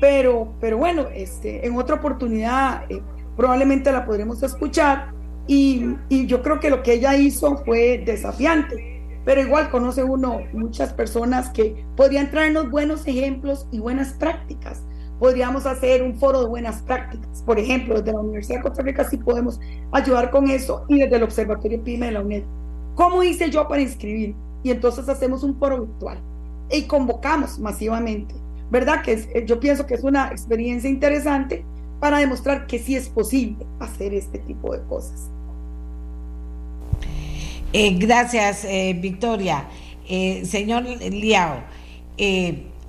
pero, pero bueno, este, en otra oportunidad eh, probablemente la podremos escuchar y, y yo creo que lo que ella hizo fue desafiante, pero igual conoce uno muchas personas que podrían traernos buenos ejemplos y buenas prácticas podríamos hacer un foro de buenas prácticas. Por ejemplo, desde la Universidad de Costa Rica sí podemos ayudar con eso y desde el Observatorio PYME de la UNED. ¿Cómo hice yo para inscribir? Y entonces hacemos un foro virtual y convocamos masivamente, ¿verdad? Que es, yo pienso que es una experiencia interesante para demostrar que sí es posible hacer este tipo de cosas.
Eh, gracias, eh, Victoria. Eh, señor Liao,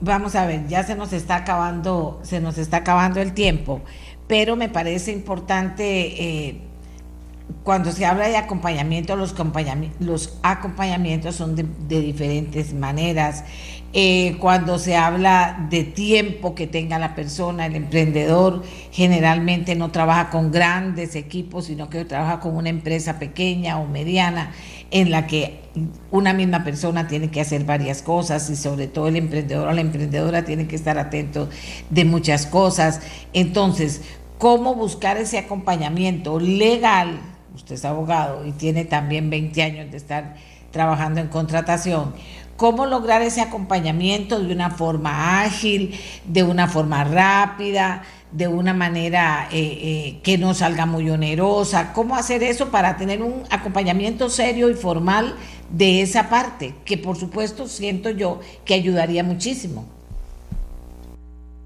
vamos a ver, ya se nos está acabando, se nos está acabando el tiempo, pero me parece importante eh, cuando se habla de acompañamiento, los, los acompañamientos son de, diferentes maneras. Eh, cuando se habla de tiempo que tenga la persona, el emprendedor generalmente no trabaja con grandes equipos, sino que trabaja con una empresa pequeña o mediana en la que una misma persona tiene que hacer varias cosas y sobre todo el emprendedor o la emprendedora tiene que estar atento de muchas cosas. Entonces, ¿cómo buscar ese acompañamiento legal? Usted es abogado y tiene también 20 años de estar trabajando en contratación. ¿Cómo lograr ese acompañamiento de una forma ágil, de una forma rápida? de una manera eh, eh, que no salga muy onerosa. ¿Cómo hacer eso para tener un acompañamiento serio y formal de esa parte? Que por supuesto siento yo que ayudaría muchísimo.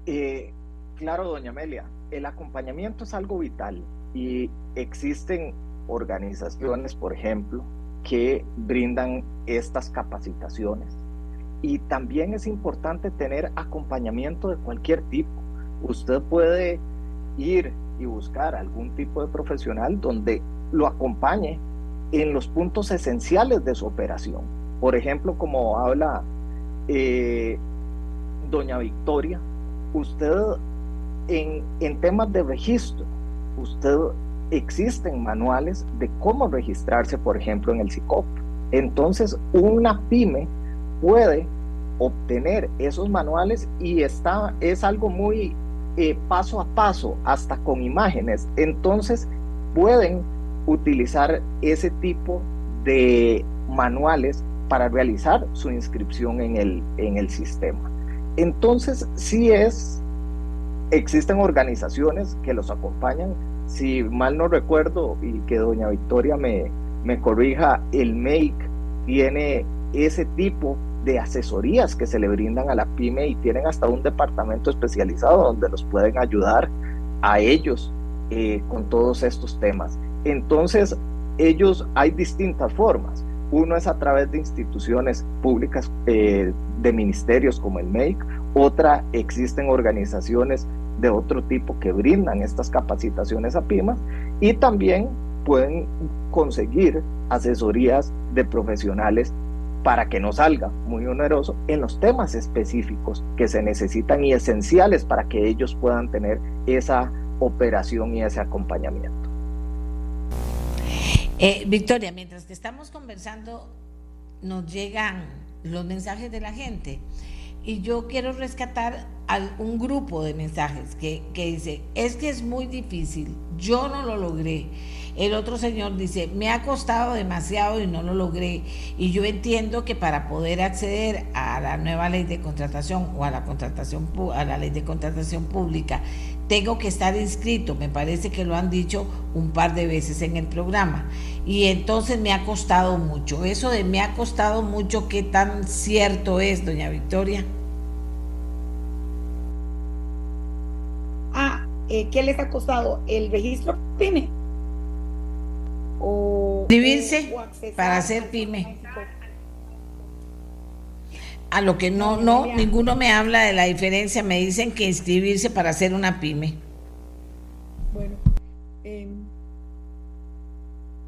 Eh, claro, doña Amelia, el acompañamiento es algo vital y existen organizaciones, por ejemplo, que brindan estas capacitaciones. Y también es importante tener acompañamiento de cualquier tipo usted puede ir y buscar algún tipo de profesional donde lo acompañe en los puntos esenciales de su operación. Por ejemplo, como habla eh, doña Victoria, usted en, en temas de registro, usted existen manuales de cómo registrarse, por ejemplo, en el SICOP. Entonces, una pyme puede obtener esos manuales y está, es algo muy eh, paso a paso, hasta con imágenes. Entonces pueden utilizar ese tipo de manuales para realizar su inscripción en el, en el sistema. Entonces, sí es, existen organizaciones que los acompañan. Si mal no recuerdo y que doña Victoria me, me corrija, el MAKE tiene ese tipo de asesorías que se le brindan a la pyme y tienen hasta un departamento especializado donde los pueden ayudar a ellos eh, con todos estos temas. Entonces, ellos hay distintas formas. Uno es a través de instituciones públicas, eh, de ministerios como el MEIC, otra existen organizaciones de otro tipo que brindan estas capacitaciones a pymes y también pueden conseguir asesorías de profesionales para que no salga muy oneroso en los temas específicos que se necesitan y esenciales para que ellos puedan tener esa operación y ese acompañamiento.
Eh, Victoria, mientras que estamos conversando, nos llegan los mensajes de la gente y yo quiero rescatar a un grupo de mensajes que, que dice, es que es muy difícil, yo no lo logré el otro señor dice, me ha costado demasiado y no lo logré. Y yo entiendo que para poder acceder a la nueva ley de contratación o a la contratación a la ley de contratación pública, tengo que estar inscrito. Me parece que lo han dicho un par de veces en el programa. Y entonces me ha costado mucho. Eso de me ha costado mucho, ¿qué tan cierto es, doña Victoria?
Ah, eh, ¿qué les ha costado? El registro PYME
o inscribirse para hacer pyme. A lo que no, no, ninguno me habla de la diferencia, me dicen que inscribirse para hacer una pyme.
Bueno, em,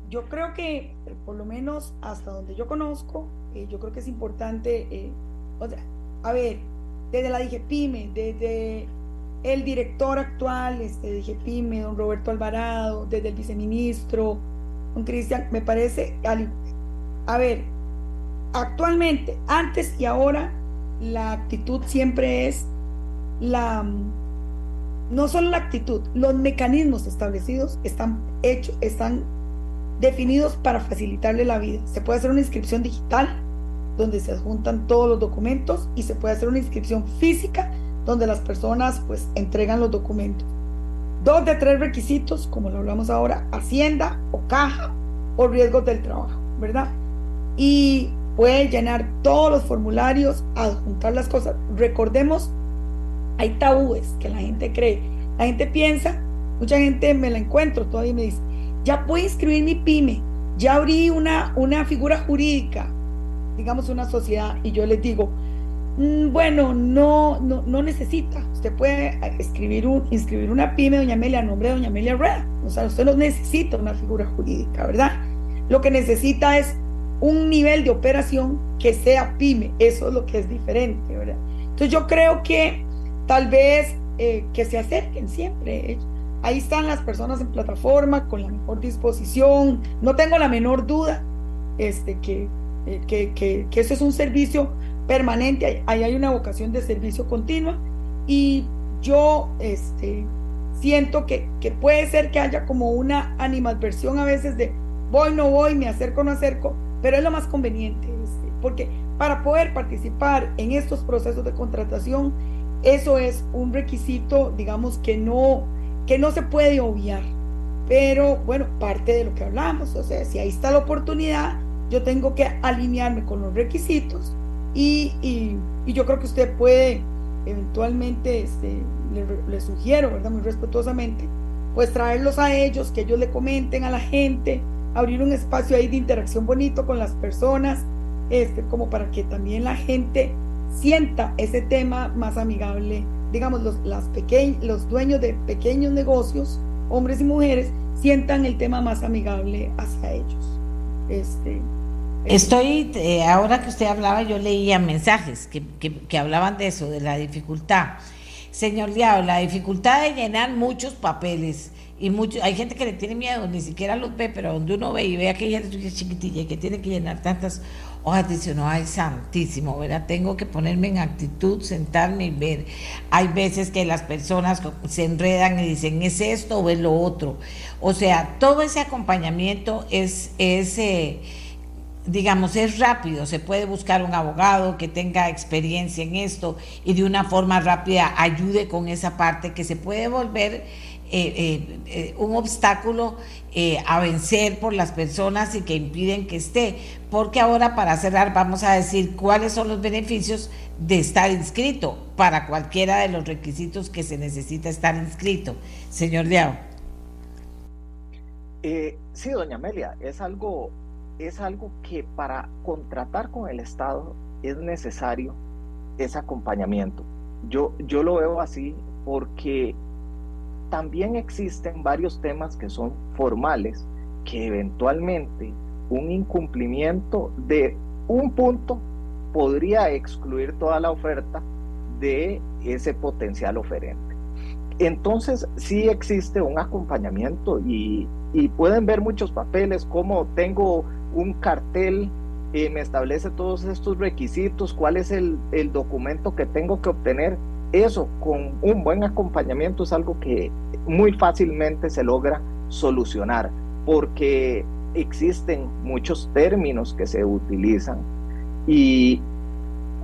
yo creo que, por lo menos hasta donde yo conozco, eh, yo creo que es importante, eh, o sea, a ver, desde la DIGEPYME, desde el director actual este, de DIGEPYME, don Roberto Alvarado, desde el viceministro, Cristian, me parece, a ver, actualmente, antes y ahora, la actitud siempre es la, no solo la actitud, los mecanismos establecidos están hechos, están definidos para facilitarle la vida. Se puede hacer una inscripción digital donde se adjuntan todos los documentos y se puede hacer una inscripción física donde las personas pues entregan los documentos. Dos de tres requisitos, como lo hablamos ahora, Hacienda o Caja o riesgos del trabajo, ¿verdad? Y puede llenar todos los formularios, adjuntar las cosas. Recordemos, hay tabúes que la gente cree. La gente piensa, mucha gente me la encuentro todavía me dice, ya puedo inscribir mi pyme, ya abrí una, una figura jurídica, digamos una sociedad, y yo les digo, Mm, bueno, no, no, no necesita. Usted puede escribir un, inscribir una pyme, doña Amelia, a nombre de doña Amelia Rueda. O sea, usted no necesita una figura jurídica, ¿verdad? Lo que necesita es un nivel de operación que sea pyme. Eso es lo que es diferente, ¿verdad? Entonces yo creo que tal vez eh, que se acerquen siempre. Ahí están las personas en plataforma con la mejor disposición. No tengo la menor duda este, que, eh, que, que, que eso es un servicio permanente, ahí hay una vocación de servicio continua y yo este, siento que, que puede ser que haya como una animadversión a veces de voy, no voy, me acerco, no acerco, pero es lo más conveniente, este, porque para poder participar en estos procesos de contratación, eso es un requisito, digamos, que no, que no se puede obviar. Pero bueno, parte de lo que hablamos, o sea, si ahí está la oportunidad, yo tengo que alinearme con los requisitos y, yo creo que usted puede eventualmente, este, le, sugiero, ¿verdad? Muy respetuosamente, pues traerlos a ellos, que ellos le comenten a la gente, abrir un espacio ahí de interacción bonito con las personas, este, como para que también la gente sienta ese tema más amigable, digamos, los, las los dueños de pequeños negocios, hombres y mujeres, sientan el tema más amigable hacia ellos. Este,
Estoy, eh, ahora que usted hablaba, yo leía mensajes que, que, hablaban de eso, de la dificultad. Señor Diablo, la dificultad de llenar muchos papeles. Y mucho, hay gente que le tiene miedo, ni siquiera los ve, pero donde uno ve y ve a aquella chiquitilla que tiene que llenar tantas hojas, dice no, ay, santísimo, ¿verdad? Tengo que ponerme en actitud, sentarme y ver. Hay veces que las personas se enredan y dicen, ¿es esto o es lo otro? O sea, todo ese acompañamiento es... es eh, digamos, es rápido, se puede buscar un abogado que tenga experiencia en esto y de una forma rápida ayude con esa parte que se puede volver eh, eh, un obstáculo a vencer por las personas y que impiden que esté. Porque ahora para cerrar vamos a decir cuáles son los beneficios de estar inscrito para cualquiera de los requisitos que se necesita estar inscrito. Señor Diao.
sí, doña Amelia, es algo, es algo que para contratar con el Estado es necesario ese acompañamiento. Yo, yo lo veo así porque también existen varios temas que son formales que eventualmente un incumplimiento de un punto podría excluir toda la oferta de ese potencial oferente. Entonces sí existe un acompañamiento y, y pueden ver muchos papeles como tengo un cartel me establece todos estos requisitos, cuál es el, el documento que tengo que obtener. Eso con un buen acompañamiento es algo que muy fácilmente se logra solucionar porque existen muchos términos que se utilizan y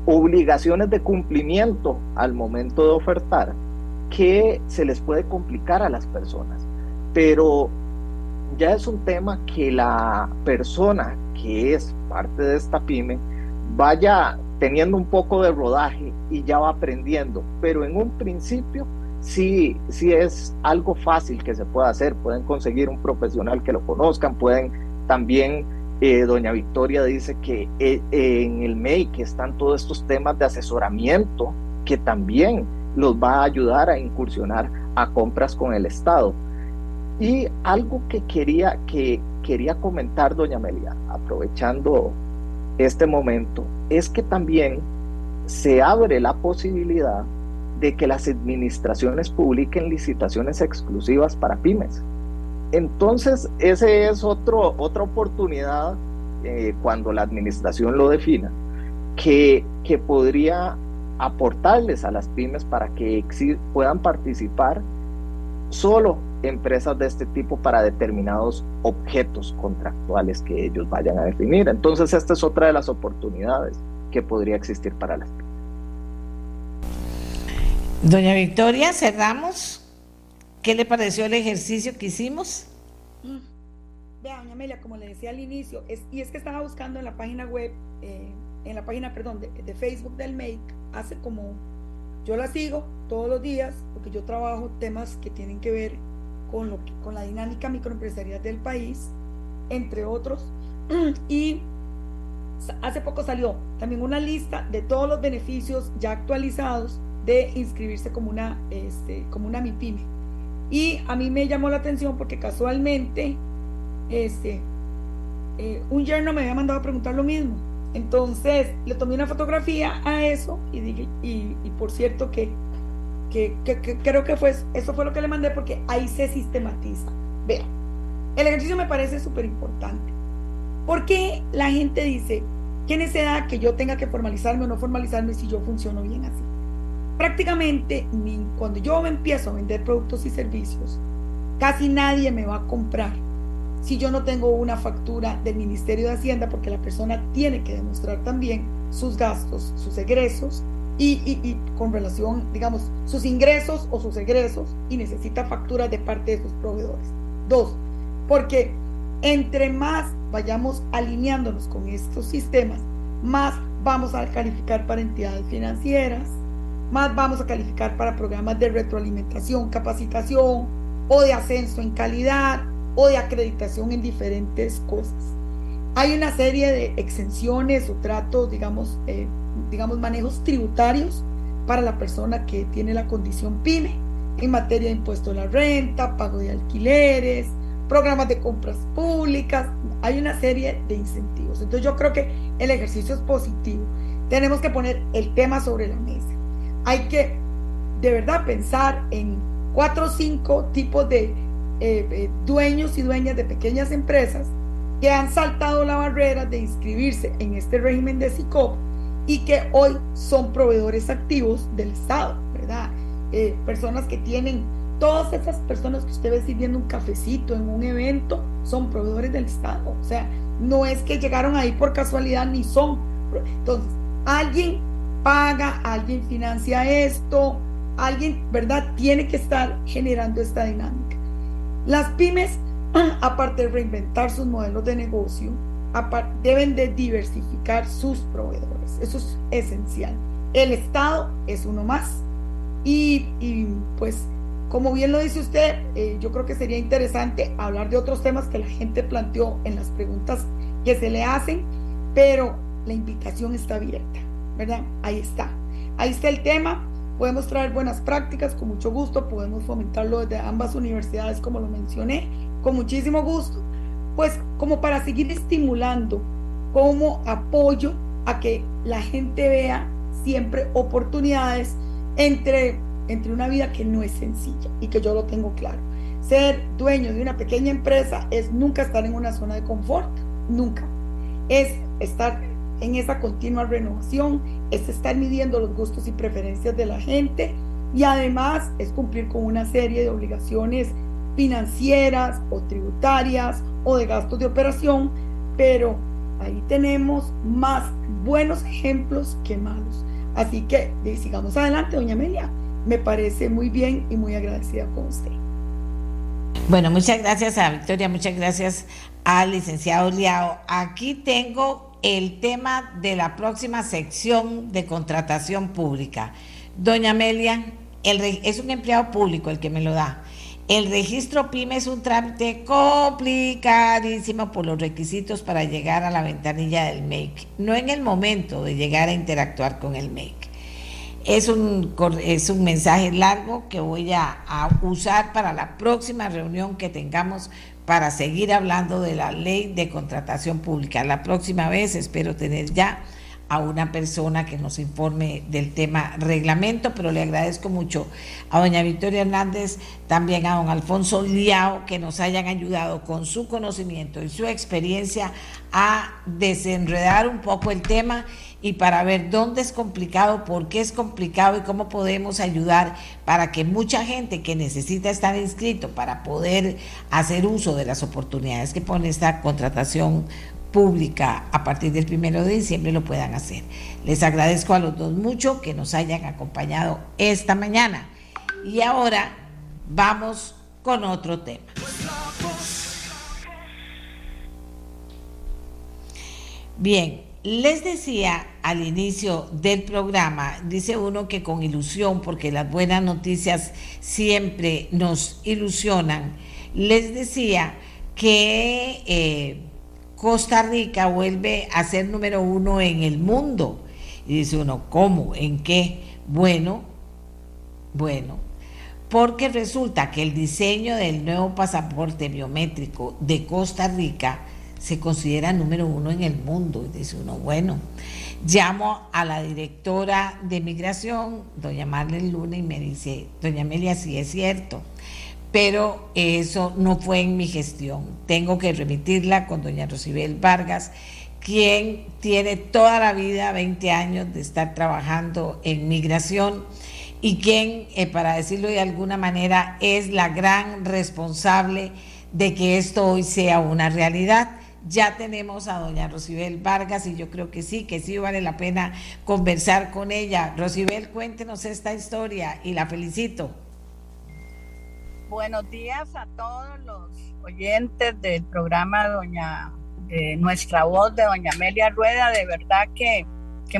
obligaciones de cumplimiento al momento de ofertar que se les puede complicar a las personas. Pero ya es un tema que la persona que es parte de esta pyme vaya teniendo un poco de rodaje y ya va aprendiendo, pero en un principio sí, sí es algo fácil que se pueda hacer, pueden conseguir un profesional que lo conozcan, pueden también, eh, doña Victoria dice que eh, en el MEI que están todos estos temas de asesoramiento que también los va a ayudar a incursionar a compras con el Estado. Y algo que quería, que quería comentar, doña Amelia, aprovechando este momento, es que también se abre la posibilidad de que las administraciones publiquen licitaciones exclusivas para pymes. Entonces, ese es otro, otra oportunidad eh, cuando la administración lo defina, que, que podría aportarles a las pymes para que puedan participar solo empresas de este tipo para determinados objetos contractuales que ellos vayan a definir. Entonces, esta es otra de las oportunidades que podría existir para las pymes.
Doña Victoria, cerramos. ¿Qué le pareció el ejercicio que hicimos?
Mm. Vea, doña Amelia, como le decía al inicio, es, y es que estaba buscando en la página web, eh, en la página, perdón, de, de Facebook del MAKE, hace como, yo la sigo todos los días, porque yo trabajo temas que tienen que ver con, lo con la dinámica microempresarial del país, entre otros. Y hace poco salió también una lista de todos los beneficios ya actualizados de inscribirse como una, este, como una MIPYME. Y a mí me llamó la atención porque casualmente este, eh, un yerno me había mandado a preguntar lo mismo. Entonces le tomé una fotografía a eso y dije, y por cierto que que, creo que fue, eso fue lo que le mandé porque ahí se sistematiza. Vean, el ejercicio me parece súper importante. porque la gente dice, qué necesidad que yo tenga que formalizarme o no formalizarme si yo funciono bien así? Prácticamente cuando yo me empiezo a vender productos y servicios, casi nadie me va a comprar si yo no tengo una factura del Ministerio de Hacienda, porque la persona tiene que demostrar también sus gastos, sus egresos y, con relación, digamos, sus ingresos o sus egresos y necesita facturas de parte de sus proveedores. Dos, porque entre más vayamos alineándonos con estos sistemas, más vamos a calificar para entidades financieras, más vamos a calificar para programas de retroalimentación, capacitación o de ascenso en calidad o de acreditación en diferentes cosas. Hay una serie de exenciones o tratos, digamos, eh, digamos, manejos tributarios para la persona que tiene la condición PYME en materia de impuesto a la renta, pago de alquileres, programas de compras públicas, hay una serie de incentivos. Entonces yo creo que el ejercicio es positivo. Tenemos que poner el tema sobre la mesa. Hay que de verdad pensar en cuatro o cinco tipos de eh, eh, dueños y dueñas de pequeñas empresas que han saltado la barrera de inscribirse en este régimen de SICOP y que hoy son proveedores activos del Estado, ¿verdad? Eh, personas que tienen, todas esas personas que usted ve sirviendo un cafecito en un evento, son proveedores del Estado. O sea, no es que llegaron ahí por casualidad ni son. Entonces, alguien paga, alguien financia esto, alguien, ¿verdad? Tiene que estar generando esta dinámica. Las pymes, aparte de reinventar sus modelos de negocio, deben de diversificar sus proveedores. Eso es esencial. El Estado es uno más. Y, pues, como bien lo dice usted, eh, yo creo que sería interesante hablar de otros temas que la gente planteó en las preguntas que se le hacen, pero la invitación está abierta, ¿verdad? Ahí está. Ahí está el tema. Podemos traer buenas prácticas con mucho gusto, podemos fomentarlo desde ambas universidades, como lo mencioné, con muchísimo gusto, pues como para seguir estimulando como apoyo a que la gente vea siempre oportunidades entre, entre una vida que no es sencilla y que yo lo tengo claro. Ser dueño de una pequeña empresa es nunca estar en una zona de confort, nunca. Es estar en esa continua renovación, es estar midiendo los gustos y preferencias de la gente y además es cumplir con una serie de obligaciones financieras o tributarias o de gastos de operación, pero ahí tenemos más buenos ejemplos que malos. Así que sigamos adelante, doña Amelia. Me parece muy bien y muy agradecida con usted.
Bueno, muchas gracias a Victoria, muchas gracias al licenciado Liao. Aquí tengo el tema de la próxima sección de contratación pública. Doña Amelia, es un empleado público el que me lo da. El registro PYME es un trámite complicadísimo por los requisitos para llegar a la ventanilla del MAKE, no en el momento de llegar a interactuar con el MAKE. Es un, es un mensaje largo que voy a usar para la próxima reunión que tengamos para seguir hablando de la ley de contratación pública. La próxima vez espero tener ya a una persona que nos informe del tema reglamento, pero le agradezco mucho a doña Victoria Hernández, también a don Alfonso Liao, que nos hayan ayudado con su conocimiento y su experiencia a desenredar un poco el tema y para ver dónde es complicado, por qué es complicado y cómo podemos ayudar para que mucha gente que necesita estar inscrito para poder hacer uso de las oportunidades que pone esta contratación pública a partir del primero de diciembre lo puedan hacer. Les agradezco a los dos mucho que nos hayan acompañado esta mañana. Y ahora vamos con otro tema. Bien, les decía al inicio del programa, dice uno que con ilusión, porque las buenas noticias siempre nos ilusionan, les decía que... Eh, Costa Rica vuelve a ser número uno en el mundo. Y dice uno, ¿cómo? ¿En qué? Bueno, bueno, porque resulta que el diseño del nuevo pasaporte biométrico de Costa Rica se considera número uno en el mundo. Y dice uno, bueno, llamo a la directora de migración, doña Marlene Luna, y me dice, doña Amelia, sí es cierto pero eso no fue en mi gestión. Tengo que remitirla con doña Rosibel Vargas, quien tiene toda la vida, 20 años de estar trabajando en migración y quien, eh, para decirlo de alguna manera, es la gran responsable de que esto hoy sea una realidad. Ya tenemos a doña Rosibel Vargas y yo creo que sí, que sí vale la pena conversar con ella. Rosibel, cuéntenos esta historia y la felicito.
Buenos días a todos los oyentes del programa Doña de Nuestra Voz de Doña Amelia Rueda. De verdad que,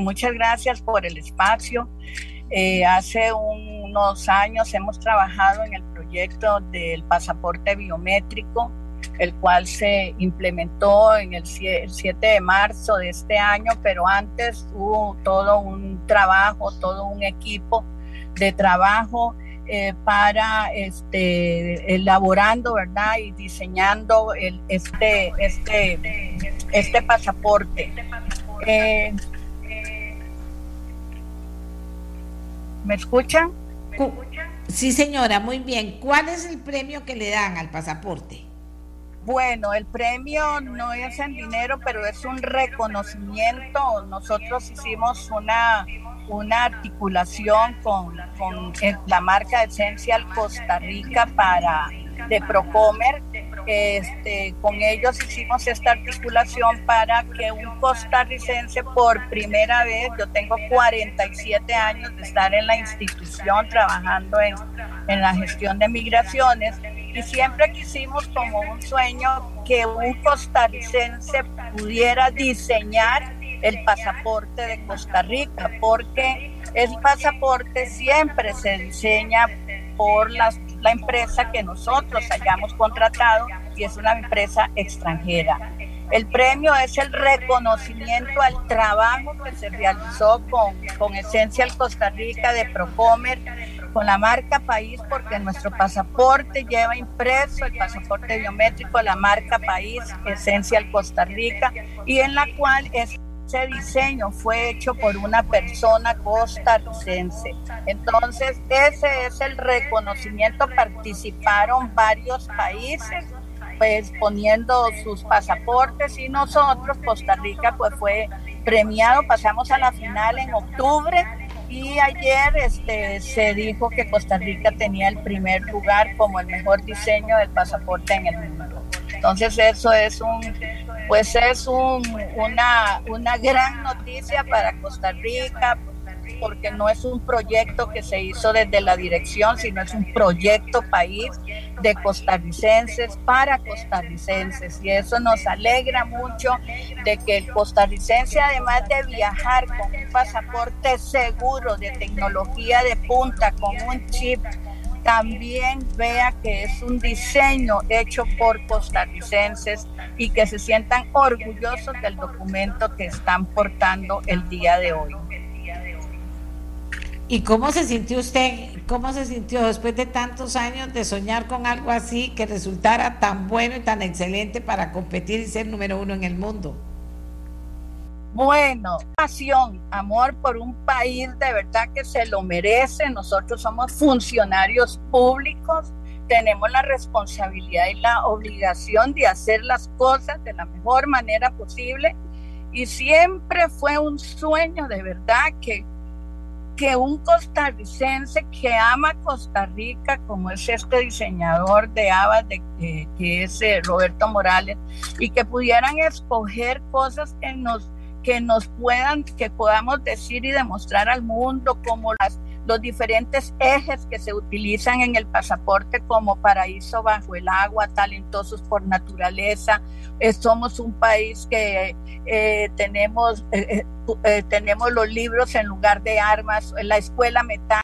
muchas gracias por el espacio. Eh, hace unos años hemos trabajado en el proyecto del pasaporte biométrico, el cual se implementó en el 7 de marzo de este año, pero antes hubo todo un trabajo, todo un equipo de trabajo eh, para este, elaborando, ¿verdad? Y diseñando el, este, este, este pasaporte. Eh, ¿Me escuchan?
Sí, señora, muy bien. ¿Cuál es el premio que le dan al pasaporte?
Bueno, el premio no es en dinero, pero es un reconocimiento. Nosotros hicimos una una articulación con, la marca Essential Costa Rica para de Procomer. Este, con ellos hicimos esta articulación para que un costarricense por primera vez, yo tengo 47 años de estar en la institución trabajando en, en la gestión de migraciones y siempre quisimos como un sueño que un costarricense pudiera diseñar el pasaporte de Costa Rica, porque el pasaporte siempre se diseña por las, la empresa que nosotros hayamos contratado y es una empresa extranjera. El premio es el reconocimiento al trabajo que se realizó con, con Essential Costa Rica de Procomer, con la marca país, porque nuestro pasaporte lleva impreso el pasaporte biométrico, la marca país, Essential Costa Rica, y en la cual es ese diseño fue hecho por una persona costarricense. Entonces, ese es el reconocimiento. Participaron varios países, pues poniendo sus pasaportes y nosotros, Costa Rica, pues fue premiado. Pasamos a la final en octubre y ayer este, se dijo que Costa Rica tenía el primer lugar como el mejor diseño del pasaporte en el mundo. Entonces eso es un, pues es un, una, una gran noticia para Costa Rica, porque no es un proyecto que se hizo desde la dirección, sino es un proyecto país de costarricenses para costarricenses. Y eso nos alegra mucho de que el costarricense, además de viajar con un pasaporte seguro de tecnología de punta, con un chip también vea que es un diseño hecho por costarricenses y que se sientan orgullosos del documento que están portando el día de hoy.
¿Y cómo se sintió usted? ¿Cómo se sintió después de tantos años de soñar con algo así que resultara tan bueno y tan excelente para competir y ser número uno en el mundo?
Bueno, pasión, amor por un país de verdad que se lo merece. Nosotros somos funcionarios públicos, tenemos la responsabilidad y la obligación de hacer las cosas de la mejor manera posible. Y siempre fue un sueño de verdad que, que un costarricense que ama Costa Rica, como es este diseñador de habas, de, que es eh, Roberto Morales, y que pudieran escoger cosas que nos que nos puedan, que podamos decir y demostrar al mundo como las, los diferentes ejes que se utilizan en el pasaporte como paraíso bajo el agua, talentosos por naturaleza. Eh, somos un país que eh, tenemos, eh, tenemos los libros en lugar de armas, la escuela metal,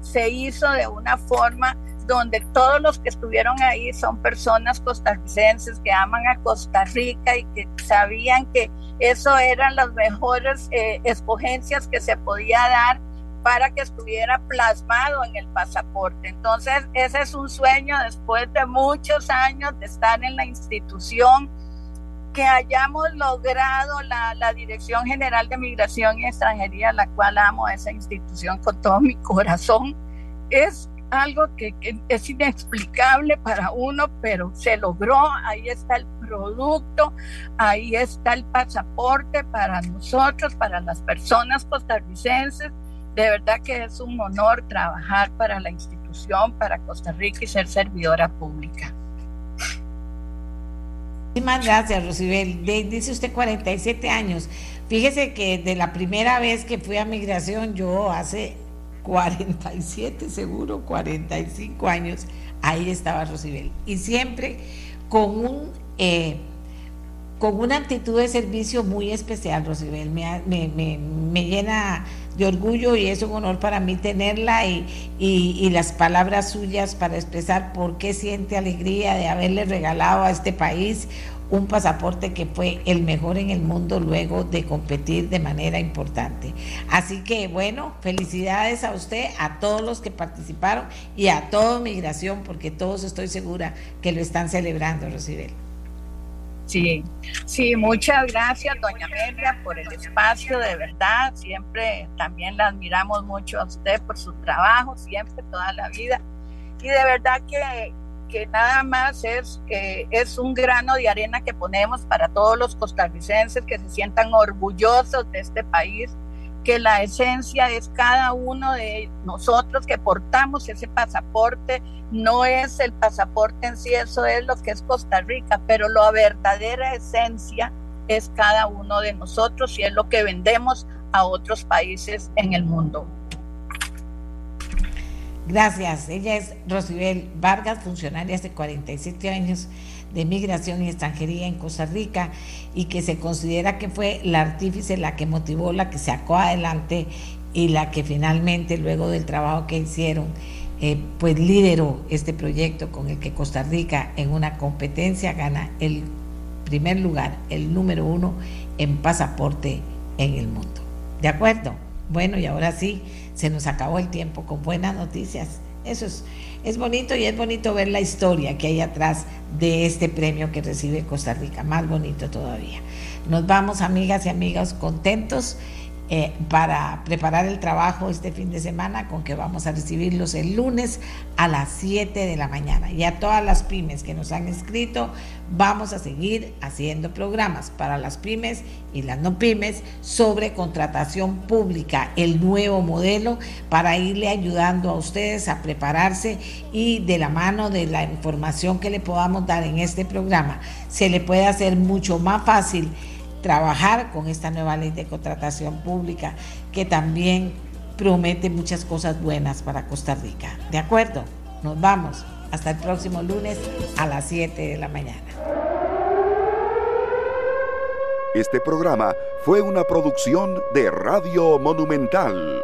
se hizo de una forma donde todos los que estuvieron ahí son personas costarricenses que aman a Costa Rica y que sabían que eso eran las mejores eh, escogencias que se podía dar para que estuviera plasmado en el pasaporte. Entonces, ese es un sueño después de muchos años de estar en la institución, que hayamos logrado la, la Dirección General de Migración y Extranjería, la cual amo esa institución con todo mi corazón. Es algo que, es inexplicable para uno, pero se logró, ahí está el producto, ahí está el pasaporte para nosotros, para las personas costarricenses. De verdad que es un honor trabajar para la institución, para Costa Rica y ser servidora pública.
Muchísimas gracias, Rosibel. dice usted 47 años. Fíjese que de la primera vez que fui a migración, yo hace 47 seguro, 45 años, ahí estaba Rosibel. Y siempre con un... Eh, con una actitud de servicio muy especial, Rosibel. Me, me, me, llena de orgullo y es un honor para mí tenerla y, y, y, las palabras suyas para expresar por qué siente alegría de haberle regalado a este país un pasaporte que fue el mejor en el mundo luego de competir de manera importante. Así que bueno, felicidades a usted, a todos los que participaron y a toda migración, porque todos estoy segura que lo están celebrando, Rosibel.
Sí, sí, muchas gracias, doña Amelia, por el espacio, de verdad. Siempre también la admiramos mucho a usted por su trabajo, siempre, toda la vida. Y de verdad que que nada más es, es un grano de arena que ponemos para todos los costarricenses que se sientan orgullosos de este país, que la esencia es cada uno de nosotros que portamos ese pasaporte, no es el pasaporte en sí, eso es lo que es Costa Rica, pero la verdadera esencia es cada uno de nosotros y es lo que vendemos a otros países en el mundo.
Gracias. Ella es Rosibel Vargas, funcionaria hace 47 años de Migración y Extranjería en Costa Rica y que se considera que fue la artífice, la que motivó, la que sacó adelante y la que finalmente, luego del trabajo que hicieron, eh, pues lideró este proyecto con el que Costa Rica en una competencia gana el primer lugar, el número uno en pasaporte en el mundo. ¿De acuerdo? Bueno, y ahora sí, se nos acabó el tiempo con buenas noticias. Eso es, bonito y es bonito ver la historia que hay atrás de este premio que recibe Costa Rica. Más bonito todavía. Nos vamos, amigas y amigos, contentos eh, para preparar el trabajo este fin de semana con que vamos a recibirlos el lunes a las 7 de la mañana. Y a todas las pymes que nos han escrito, vamos a seguir haciendo programas para las pymes y las no pymes sobre contratación pública, el nuevo modelo para irle ayudando a ustedes a prepararse y de la mano de la información que le podamos dar en este programa, se le puede hacer mucho más fácil trabajar con esta nueva ley de contratación pública que también promete muchas cosas buenas para Costa Rica. ¿De acuerdo? Nos vamos. Hasta el próximo lunes a las 7 de la mañana.
Este programa fue una producción de Radio Monumental.